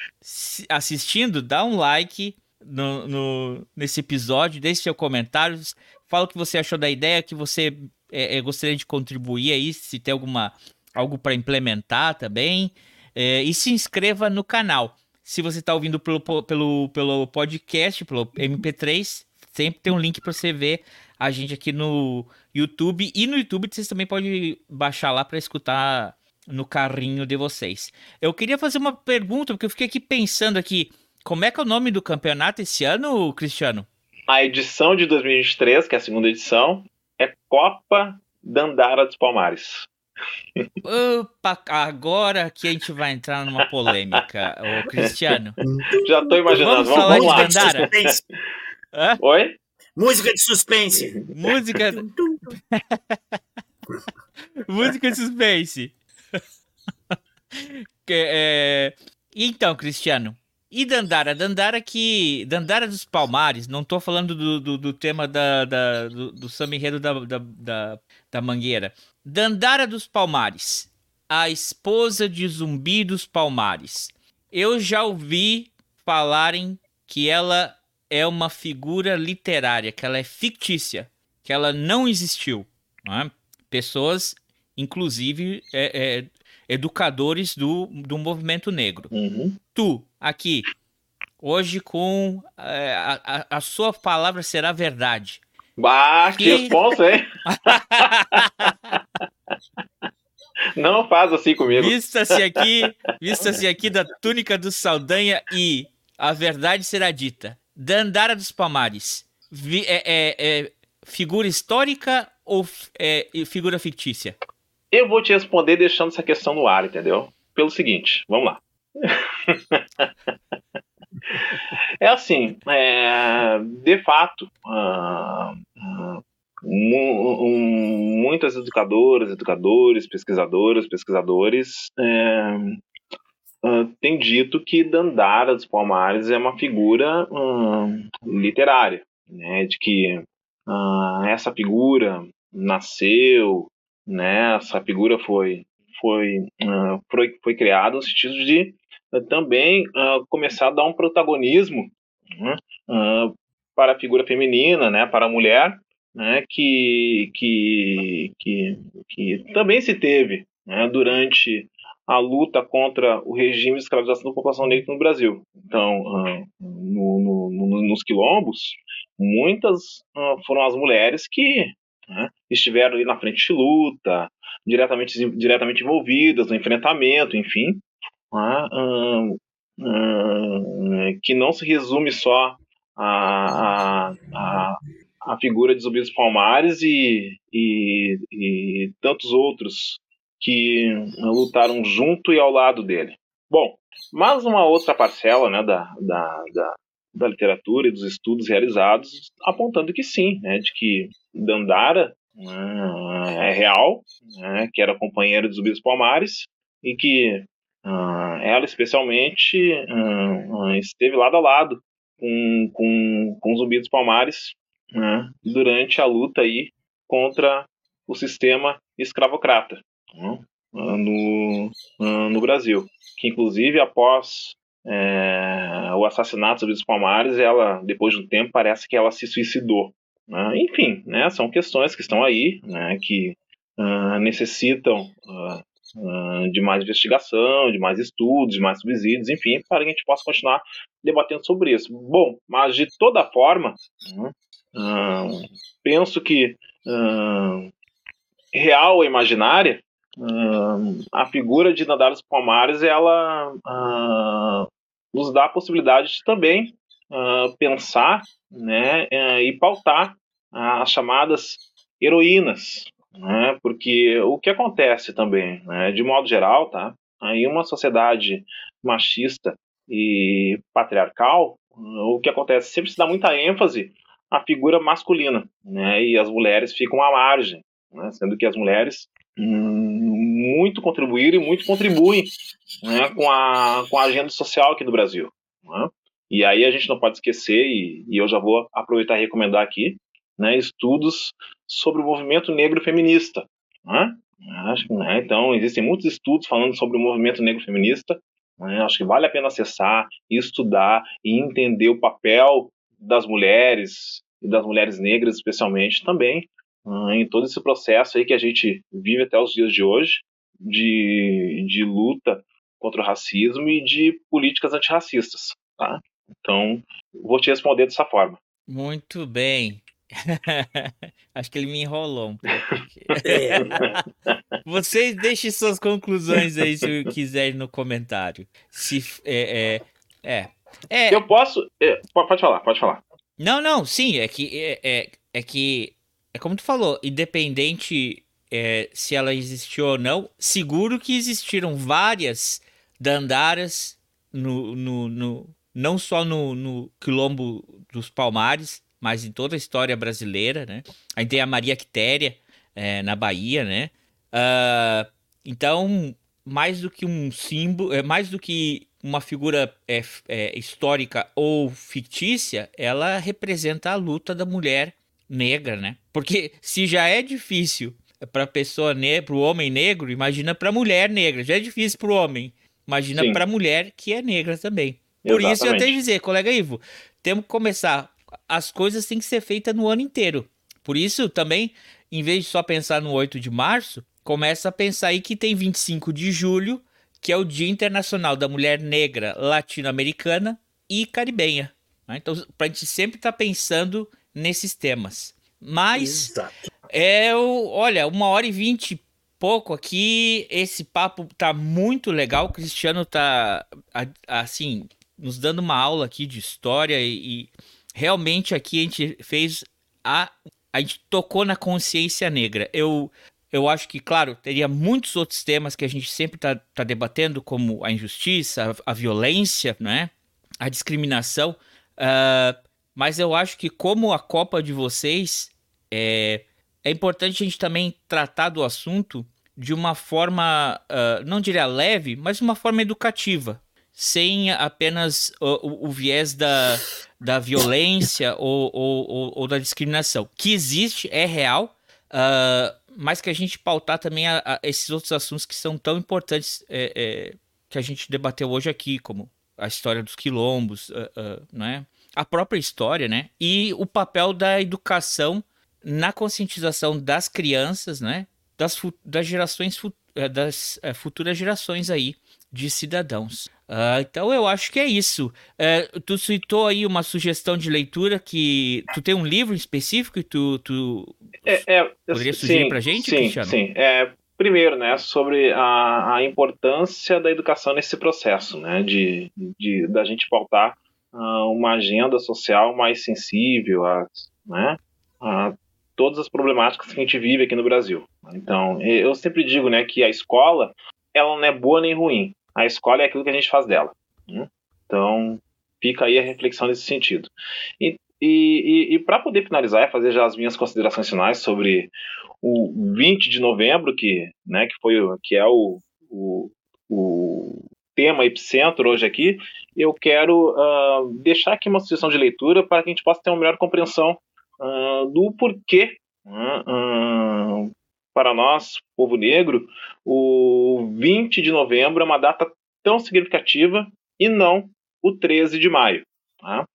assistindo, dá um like no, no nesse episódio, deixe seu comentário, fala o que você achou da ideia, que você é, é, gostaria de contribuir aí, se tem alguma algo para implementar também. É, e se inscreva no canal. Se você está ouvindo pelo, pelo, pelo podcast, pelo MP3, sempre tem um link para você ver a gente aqui no YouTube. E no YouTube vocês também podem baixar lá para escutar no carrinho de vocês. Eu queria fazer uma pergunta, porque eu fiquei aqui pensando aqui. Como é que é o nome do campeonato esse ano, Cristiano? A edição de 2023, que é a segunda edição, é Copa Dandara dos Palmares. Opa, agora que a gente vai entrar numa polêmica, ô Cristiano. Já tô imaginando. Vamos, vamos falar de Dandara? Oi? Música de suspense. Música. Música de suspense. é... Então, Cristiano, e Dandara? Dandara que. Dandara dos Palmares, não tô falando do, do, do tema da, da, do, do samba enredo da, da, da, da Mangueira. Dandara dos Palmares, a esposa de Zumbi dos Palmares. Eu já ouvi falarem que ela é uma figura literária, que ela é fictícia, que ela não existiu. Não é? Pessoas, inclusive, é, é, educadores do, do movimento negro. Uhum. Tu, aqui, hoje com é, a, a, sua palavra será verdade. Bah, que, resposta, hein? Não faz assim comigo. Vista-se aqui, vista-se aqui da túnica do Saldanha e a verdade será dita. Dandara dos Palmares, vi, é, é, é, figura histórica ou é, figura fictícia? Eu vou te responder deixando essa questão no ar, entendeu? Pelo seguinte, vamos lá. é assim, é, de fato, uh, uh, muitas educadoras, educadores, pesquisadoras, pesquisadores é, uh, têm dito que Dandara dos Palmares é uma figura literária, né, de que essa figura nasceu né? Essa figura foi foi uh, foi, foi criada no sentido de uh, também uh, começar a dar um protagonismo né? para a figura feminina, né? Para a mulher, né? Que que que, que também se teve né? durante a luta contra o regime de escravização da população negra no Brasil. Então, no, no, no, nos quilombos, muitas foram as mulheres que né? estiveram ali na frente de luta, diretamente, diretamente envolvidas no enfrentamento, enfim, né? que não se resume só a, a, a, figura de Zumbi dos Palmares e, e, e tantos outros que lutaram junto e ao lado dele. Bom, mas uma outra parcela né, da, da, da, da literatura e dos estudos realizados apontando que sim, né, de que Dandara né, é real, né, que era companheira dos Palmares e que uh, ela especialmente uh, esteve lado a lado com, com, com Zumbi dos Palmares né, durante a luta aí contra o sistema escravocrata né, no, no Brasil, que inclusive após é, o assassinato sobre os Palmares, ela depois de um tempo parece que ela se suicidou. Né? Enfim, né, são questões que estão aí, né, que uh, necessitam uh, uh, de mais investigação, de mais estudos, de mais subsídios, enfim, para que a gente possa continuar debatendo sobre isso. Bom, mas de toda forma, né, penso que real ou imaginária, a figura de Nadal Palmares ela nos dá a possibilidade de também pensar né, e pautar as chamadas heroínas né? Porque o que acontece também, né, de modo geral, tá? Em uma sociedade machista e patriarcal, o que acontece sempre se dá muita ênfase à figura masculina, né? E as mulheres ficam à margem, né? Sendo que as mulheres hum, muito contribuíram e muito contribuem né, com, a, com a agenda social aqui no Brasil. Né? E aí a gente não pode esquecer, e, e eu já vou aproveitar e recomendar aqui, né, estudos sobre o movimento negro feminista. Né? Acho, né, então, existem muitos estudos falando sobre o movimento negro feminista. Né? Acho que vale a pena acessar, estudar e entender o papel das mulheres e das mulheres negras, especialmente, também em todo esse processo aí que a gente vive até os dias de hoje de, de luta contra o racismo e de políticas antirracistas. Tá? Então, vou te responder dessa forma. Muito bem. Acho que ele me enrolou um pouco. É. Vocês deixem suas conclusões aí se quiserem no comentário. Se é, é, é, é. Eu posso. É, pode falar, pode falar. Não, não, sim, é que é, é, é que é como tu falou, independente é, se ela existiu ou não, seguro que existiram várias dandaras no, no, no não só no, no quilombo dos Palmares, mas em toda a história brasileira, né? Aí tem a Maria Quitéria é, na Bahia, né? Uh, então, mais do que um símbolo, é mais do que uma figura é, é, histórica ou fictícia, ela representa a luta da mulher negra, né? Porque se já é difícil para pessoa negra, para o homem negro, imagina para a mulher negra. Já é difícil para o homem, imagina para a mulher que é negra também. Por Exatamente. isso eu tenho que dizer, colega Ivo, temos que começar as coisas têm que ser feitas no ano inteiro. Por isso, também, em vez de só pensar no 8 de março, começa a pensar aí que tem 25 de julho, que é o Dia Internacional da Mulher Negra Latino-Americana e Caribenha. Né? Então, para a gente sempre estar tá pensando nesses temas. Mas, Exato. É o, olha, uma hora e vinte pouco aqui. Esse papo tá muito legal. O Cristiano tá, assim, nos dando uma aula aqui de história e, e realmente aqui a gente fez a. A gente tocou na consciência negra. Eu, eu acho que, claro, teria muitos outros temas que a gente sempre está tá debatendo, como a injustiça, a, a violência, né? a discriminação. Uh, mas eu acho que, como a Copa de vocês, é, é importante a gente também tratar do assunto de uma forma, uh, não diria leve, mas uma forma educativa sem apenas o, o, viés da, da violência ou, ou, ou, da discriminação, que existe, é real, uh, mas que a gente pautar também a, a esses outros assuntos que são tão importantes é, é, que a gente debateu hoje aqui, como a história dos quilombos, uh, uh, né? a própria história, né? e o papel da educação na conscientização das crianças, né? das, das gerações eh, das eh, futuras gerações aí de cidadãos. Uh, então eu acho que é isso. Uh, tu citou aí uma sugestão de leitura que tu tem um livro específico e tu, tu é, é, poderia sugerir para gente, sim, Cristiano? Sim, é, primeiro, né, sobre a, a importância da educação nesse processo, né, de, de da gente pautar uh, uma agenda social mais sensível a, né, a todas as problemáticas que a gente vive aqui no Brasil. Então, eu sempre digo, né, que a escola ela não é boa nem ruim a escola é aquilo que a gente faz dela. Né? Então, fica aí a reflexão nesse sentido. E, e, e, e para poder finalizar e fazer já as minhas considerações finais sobre o 20 de novembro, que, né, que, foi, que é o, o, o tema epicentro hoje aqui, eu quero uh, deixar aqui uma sugestão de leitura para que a gente possa ter uma melhor compreensão uh, do porquê uh, para nós, povo negro, o 20 de novembro é uma data tão significativa e não o 13 de maio. Tá?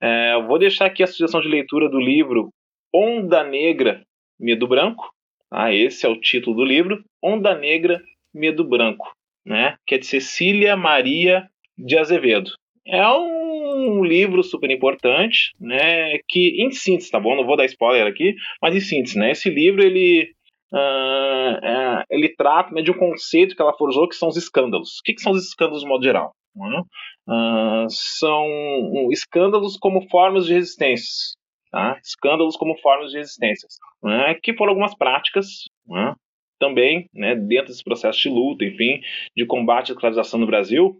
É, vou deixar aqui a sugestão de leitura do livro Onda Negra, Medo Branco. Tá? Esse é o título do livro, Onda Negra, Medo Branco, né? que é de Cecília Maria de Azevedo. É um livro super importante, né? Que em síntese, tá bom? Não vou dar spoiler aqui, mas em síntese, né? Esse livro ele uh, ele trata né, de um conceito que ela forjou que são os escândalos. O que, que são os escândalos de modo geral? Uh, são escândalos como formas de resistência. Tá? Escândalos como formas de resistência. Né? Que foram algumas práticas né? também, né, dentro desse processo de luta, enfim, de combate à escravização no Brasil,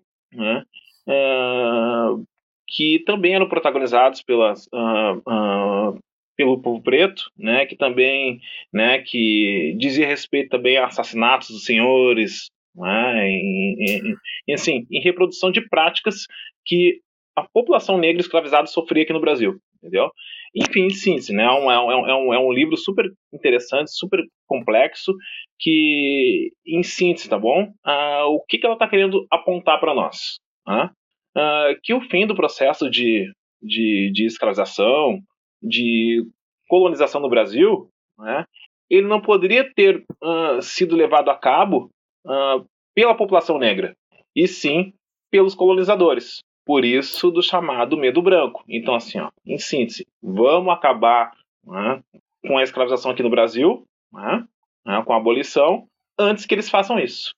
uh, que também eram protagonizados pelas, uh, pelo povo preto, né, que também, né, que dizia respeito também a assassinatos dos senhores, né, em, em, assim, em reprodução de práticas que a população negra escravizada sofria aqui no Brasil, entendeu? Enfim, síntese, né, é um, é, um, é, um, é um livro super interessante, super complexo, que, em síntese, tá bom? Uh, o que, que ela está querendo apontar para nós? Uh, que o fim do processo de, de, de escravização, de colonização no Brasil, né, ele não poderia ter uh, sido levado a cabo uh, pela população negra, e sim pelos colonizadores. Por isso do chamado medo branco. Então, assim, ó, em síntese, vamos acabar né, com a escravização aqui no Brasil, né, né, com a abolição, antes que eles façam isso.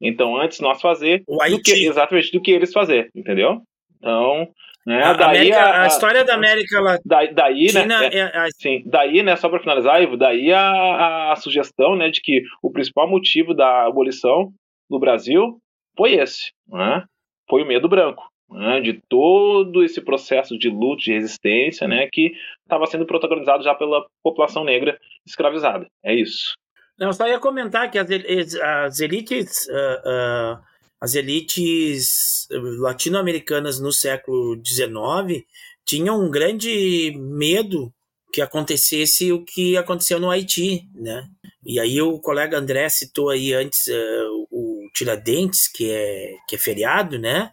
Então, antes nós fazer do que, exatamente do que eles fazer, entendeu? Então, né, a, daí América, a, a, história da América Latina, daí, né, é, é, sim, daí, né, só para finalizar, Ivo, daí a, a, sugestão, né, de que o principal motivo da abolição no Brasil foi esse, né, foi o medo branco, né, de todo esse processo de luta, de resistência, né, que estava sendo protagonizado já pela população negra escravizada. É isso. Não, só ia comentar que as, elites uh, uh as elites latino-americanas no século XIX tinham um grande medo que acontecesse o que aconteceu no Haiti, né? E aí o colega André citou aí antes uh, o Tiradentes, que é, que é feriado, né?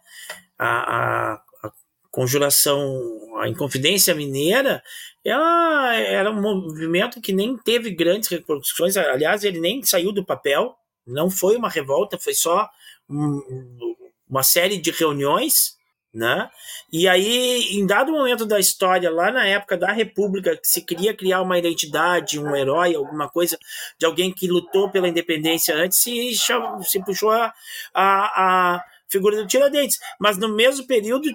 A, a conjuração, a Inconfidência Mineira, ela era um movimento que nem teve grandes repercussões, aliás, ele nem saiu do papel, não foi uma revolta, foi só uma série de reuniões, né? E aí, em dado momento da história, lá na época da República, que se queria criar uma identidade, um herói, alguma coisa de alguém que lutou pela independência antes, se, se puxou a, a, a figura do Tiradentes. Mas no mesmo período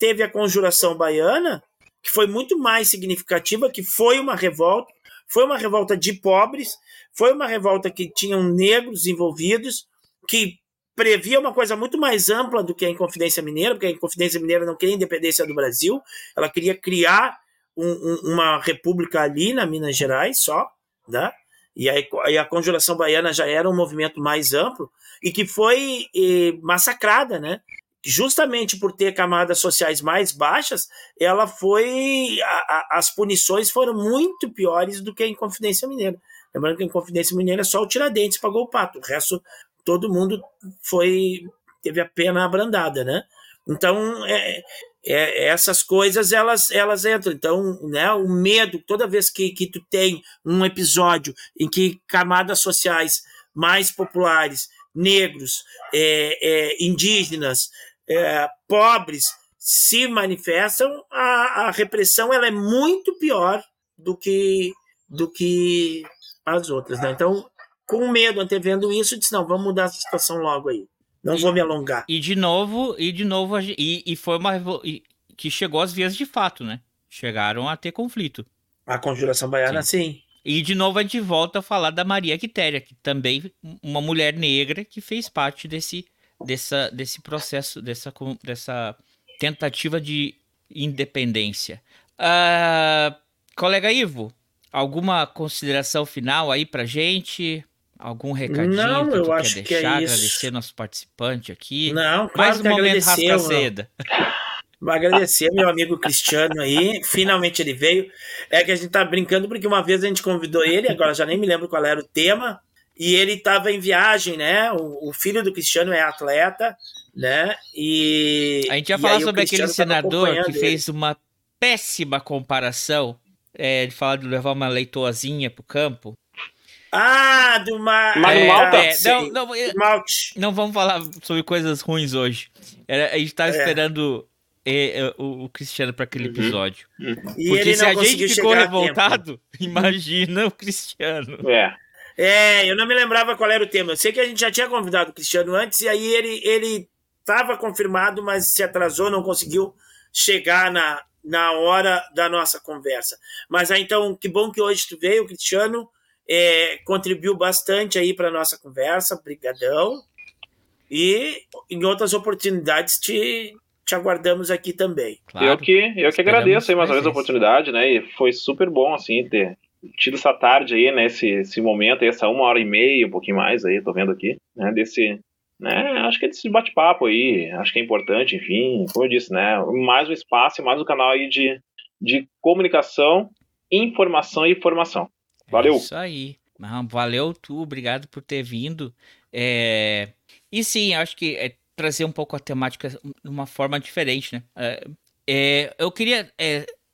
teve a Conjuração Baiana, que foi muito mais significativa, que foi uma revolta, foi uma revolta de pobres, foi uma revolta que tinham negros envolvidos, que previa uma coisa muito mais ampla do que a Inconfidência Mineira, porque a Inconfidência Mineira não queria a independência do Brasil, ela queria criar um, um, uma república ali na Minas Gerais só, né? E aí, aí, a Conjuração Baiana já era um movimento mais amplo e que foi eh, massacrada, né? Justamente por ter camadas sociais mais baixas, ela foi. A, a, as punições foram muito piores do que a Inconfidência Mineira. Lembrando que a Inconfidência Mineira só o Tiradentes pagou o pato, o resto todo mundo foi teve a pena abrandada, né? Então, é, é, essas coisas elas elas entram. Então, né, o medo, toda vez que, que tu tem um episódio em que camadas sociais mais populares, negros, é, é, indígenas, é, pobres se manifestam, a, a repressão ela é muito pior do que do que as outras, né? Então, com medo, antevendo isso, disse: não, vamos mudar a situação logo aí. Não e, vou me alongar. E de novo, e de novo, e, e foi uma e, que chegou às vias de fato, né? Chegaram a ter conflito. A conjuração baiana, sim. sim. E de novo a gente volta a falar da Maria Quitéria, que também uma mulher negra que fez parte desse, dessa, desse processo, dessa, dessa tentativa de independência. Uh, colega Ivo, alguma consideração final aí pra gente? Algum recadinho não, que eu acho quer que deixar? é isso. agradecer nosso participante aqui. Não, claro Mais um momento rasca seda. Agradecer meu amigo Cristiano aí, finalmente ele veio. É que a gente tá brincando porque uma vez a gente convidou ele, agora já nem me lembro qual era o tema, e ele estava em viagem, né? O, o, filho do Cristiano é atleta, né? E a gente ia falar sobre aquele senador que fez uma péssima comparação é, de falar de levar uma leitoazinha pro campo. Ah, do ma... Magno é, Malta? É, não, não, Malte. não vamos falar sobre coisas ruins hoje. Era, a gente tava é. esperando é, é, o, o, Cristiano para aquele uhum. episódio. Uhum. Porque se a gente ficou revoltado, imagina o Cristiano. É. É, eu não me lembrava qual era o tema. Eu sei que a gente já tinha convidado o Cristiano antes, e aí ele, ele estava confirmado, mas se atrasou, não conseguiu chegar na, na hora da nossa conversa. Mas aí, então, que bom que hoje tu veio, Cristiano. É, contribuiu bastante aí para nossa conversa, brigadão. E em outras oportunidades te, te aguardamos aqui também. Claro. Eu que, eu que agradeço aí mais uma vez a oportunidade, né? E foi super bom, assim, ter tido essa tarde aí, né? Esse, esse momento, essa uma hora e meia, um pouquinho mais aí, tô vendo aqui, né? Desse, né? Acho que é desse bate-papo aí, acho que é importante, enfim, como eu disse, né? Mais um espaço, mais um canal aí de, de comunicação, informação e formação. Valeu. É isso aí. valeu tu, obrigado por ter vindo. É... E sim, acho que é trazer um pouco a temática de uma forma diferente, né? É, é, eu queria,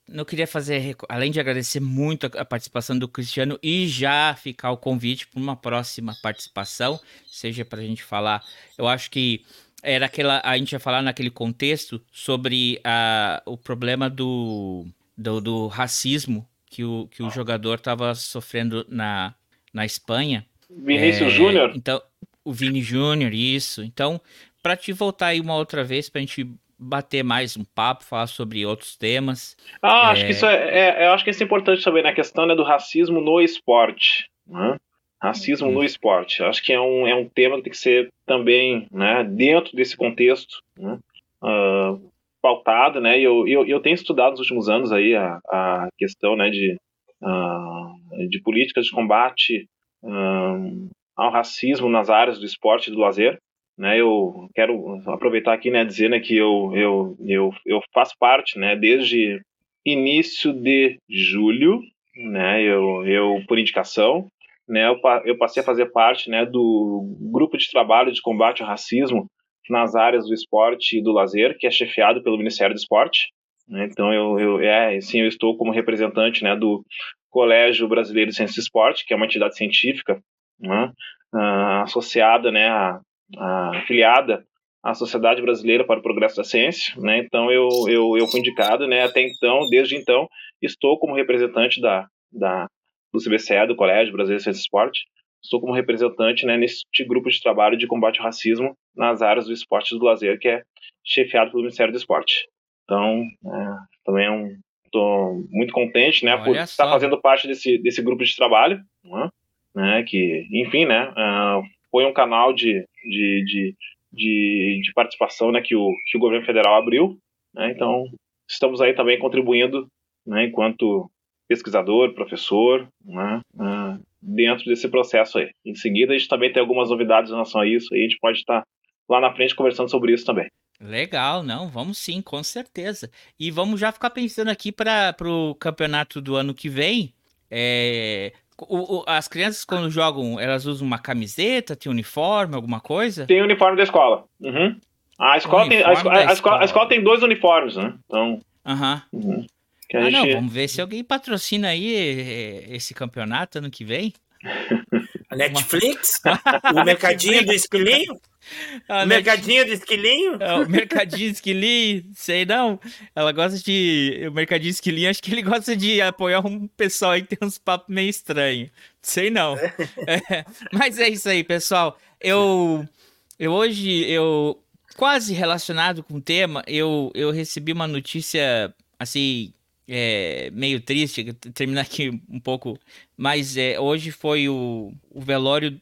não queria fazer, além de agradecer muito a, a, participação do Cristiano e já ficar o convite para uma próxima participação, seja para a gente falar, eu acho que era aquela, a gente ia falar naquele contexto sobre a, o problema do, do, do racismo que o, que o jogador estava sofrendo na, na Espanha. Vinícius é, Júnior? Então, o Vini Júnior, isso. Então, para te voltar aí uma outra vez, para a gente bater mais um papo, falar sobre outros temas. Ah, é... acho que isso é, é, eu acho que isso é importante também na questão né, do racismo no esporte. Né? Racismo no esporte. Acho que é um, é um tema que tem que ser também, né, dentro desse contexto, né, uh, pautado, né? E eu, eu, eu tenho estudado nos últimos anos aí a, a questão, né, de, uh, de políticas de combate uh, ao racismo nas áreas do esporte e do lazer. Né, eu quero aproveitar aqui, né, dizer né, que eu, eu, eu, eu faço parte, né, desde início de julho, né, eu, eu por indicação, né, eu, eu passei a fazer parte, né, do grupo de trabalho de combate ao racismo nas áreas do esporte e do lazer, que é chefiado pelo Ministério do Esporte. Né, então eu, eu, é, sim, eu estou como representante, né, do Colégio Brasileiro de Ciência e Esporte, que é uma entidade científica, né, uh, associada, né, a, afiliada à Sociedade Brasileira para o Progresso da Ciência, né? Então eu, eu, eu fui indicado, né? Até então, desde então, estou como representante da, da do CBCE, do Colégio Brasileiro de Ciência e Esporte, estou como representante, né, nesse grupo de trabalho de combate ao racismo nas áreas do esporte e do lazer, que é chefiado pelo Ministério do Esporte. Então, é, também é um, estou muito contente, né, Olha por estar fazendo parte desse, desse grupo de trabalho, né, né que, enfim, né, uh, foi um canal de, de, de, de, de participação né, que, o, que o governo federal abriu. Né, então, estamos aí também contribuindo né, enquanto pesquisador, professor, né, uh, dentro desse processo aí. Em seguida, a gente também tem algumas novidades em relação a isso, e a gente pode estar lá na frente conversando sobre isso também. Legal, não, vamos sim, com certeza. E vamos já ficar pensando aqui para o campeonato do ano que vem. É, o, o, as crianças, quando jogam, elas usam uma camiseta, tem uniforme, alguma coisa? Tem uniforme da escola. Uhum. A, escola tem, a, escola, a, escola, a, escola, tem dois uniformes, né? Então. Aham. Uhum. ah, gente... não, vamos ver se alguém patrocina aí eh, esse campeonato ano que vem. A Netflix? o mercadinho do esquilinho? o mercadinho do esquilinho? É, o mercadinho do esquilinho, sei não. Ela gosta de. O mercadinho do esquilinho, acho que ele gosta de apoiar um pessoal aí que tem uns papos meio estranhos. Sei não. É, mas é isso aí, pessoal. Eu. Eu hoje, eu. Quase relacionado com o tema, eu, eu recebi uma notícia assim é, meio triste, terminar aqui um pouco, mas é, hoje foi o, o velório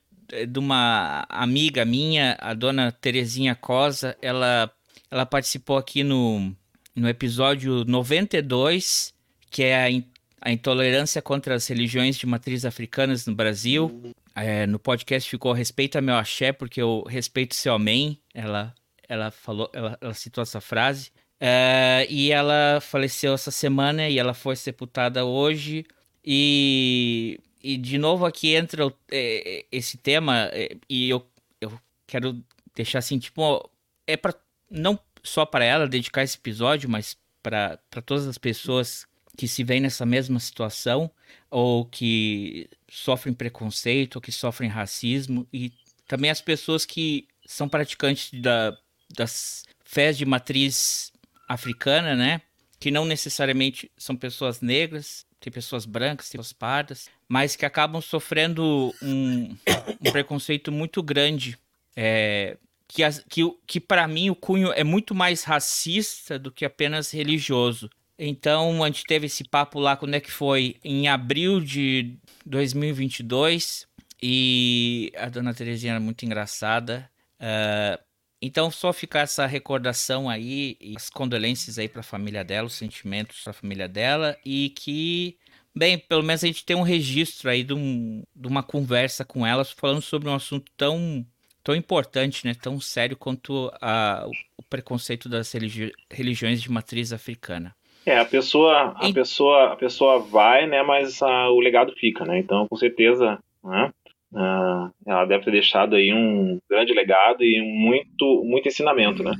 de uma amiga minha, a dona Terezinha Cosa, ela, ela participou aqui no, no episódio 92, que é a, a intolerância contra as religiões de matriz africanas no Brasil. É, no podcast ficou Respeita meu axé, porque eu respeito seu amém. Ela, ela falou, ela, ela citou essa frase. Uh, e ela faleceu essa semana e ela foi sepultada hoje. E, e de novo aqui entra é, esse tema, é, e eu, eu quero deixar assim, tipo, é para não só para ela dedicar esse episódio, mas para todas as pessoas que se veem nessa mesma situação, ou que sofrem preconceito, ou que sofrem racismo, e também as pessoas que são praticantes da, das fés de matriz africana, né? Que não necessariamente são pessoas negras, tem pessoas brancas, tem pessoas pardas, mas que acabam sofrendo um, um preconceito muito grande. É, que, que, que para mim o cunho é muito mais racista do que apenas religioso. Então, a gente teve esse papo lá, quando é que foi? Em abril de 2022. E a dona Terezinha era muito engraçada. Uh, então, só ficar essa recordação aí, e as condolências aí para a família dela, os sentimentos para a família dela, e que, bem, pelo menos a gente tem um registro aí de, um, de uma conversa com ela falando sobre um assunto tão, tão importante, né, tão sério quanto a, o preconceito das religi religiões de matriz africana. É, a pessoa, a pessoa, a pessoa vai, né, mas a, o legado fica, né? Então, com certeza, né, uh, ela deve ter deixado aí um grande legado e muito, muito ensinamento, né?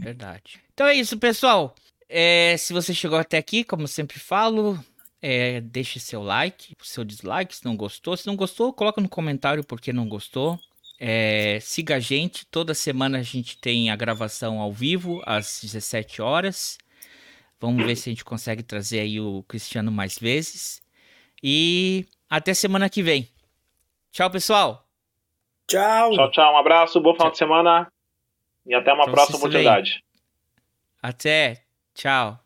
Verdade. Então é isso, pessoal. É, se você chegou até aqui, como sempre falo, é, deixe seu like, seu dislike se não gostou. Se não gostou, coloca no comentário porque não gostou. É, siga a gente, toda semana a gente tem a gravação ao vivo, às 17 horas. Vamos ver se a gente consegue trazer aí o Cristiano mais vezes. E até semana que vem. Tchau, pessoal. Tchau. Tchau, tchau. Um abraço, bom final tchau. de semana. E até uma então, próxima oportunidade. Até. Tchau.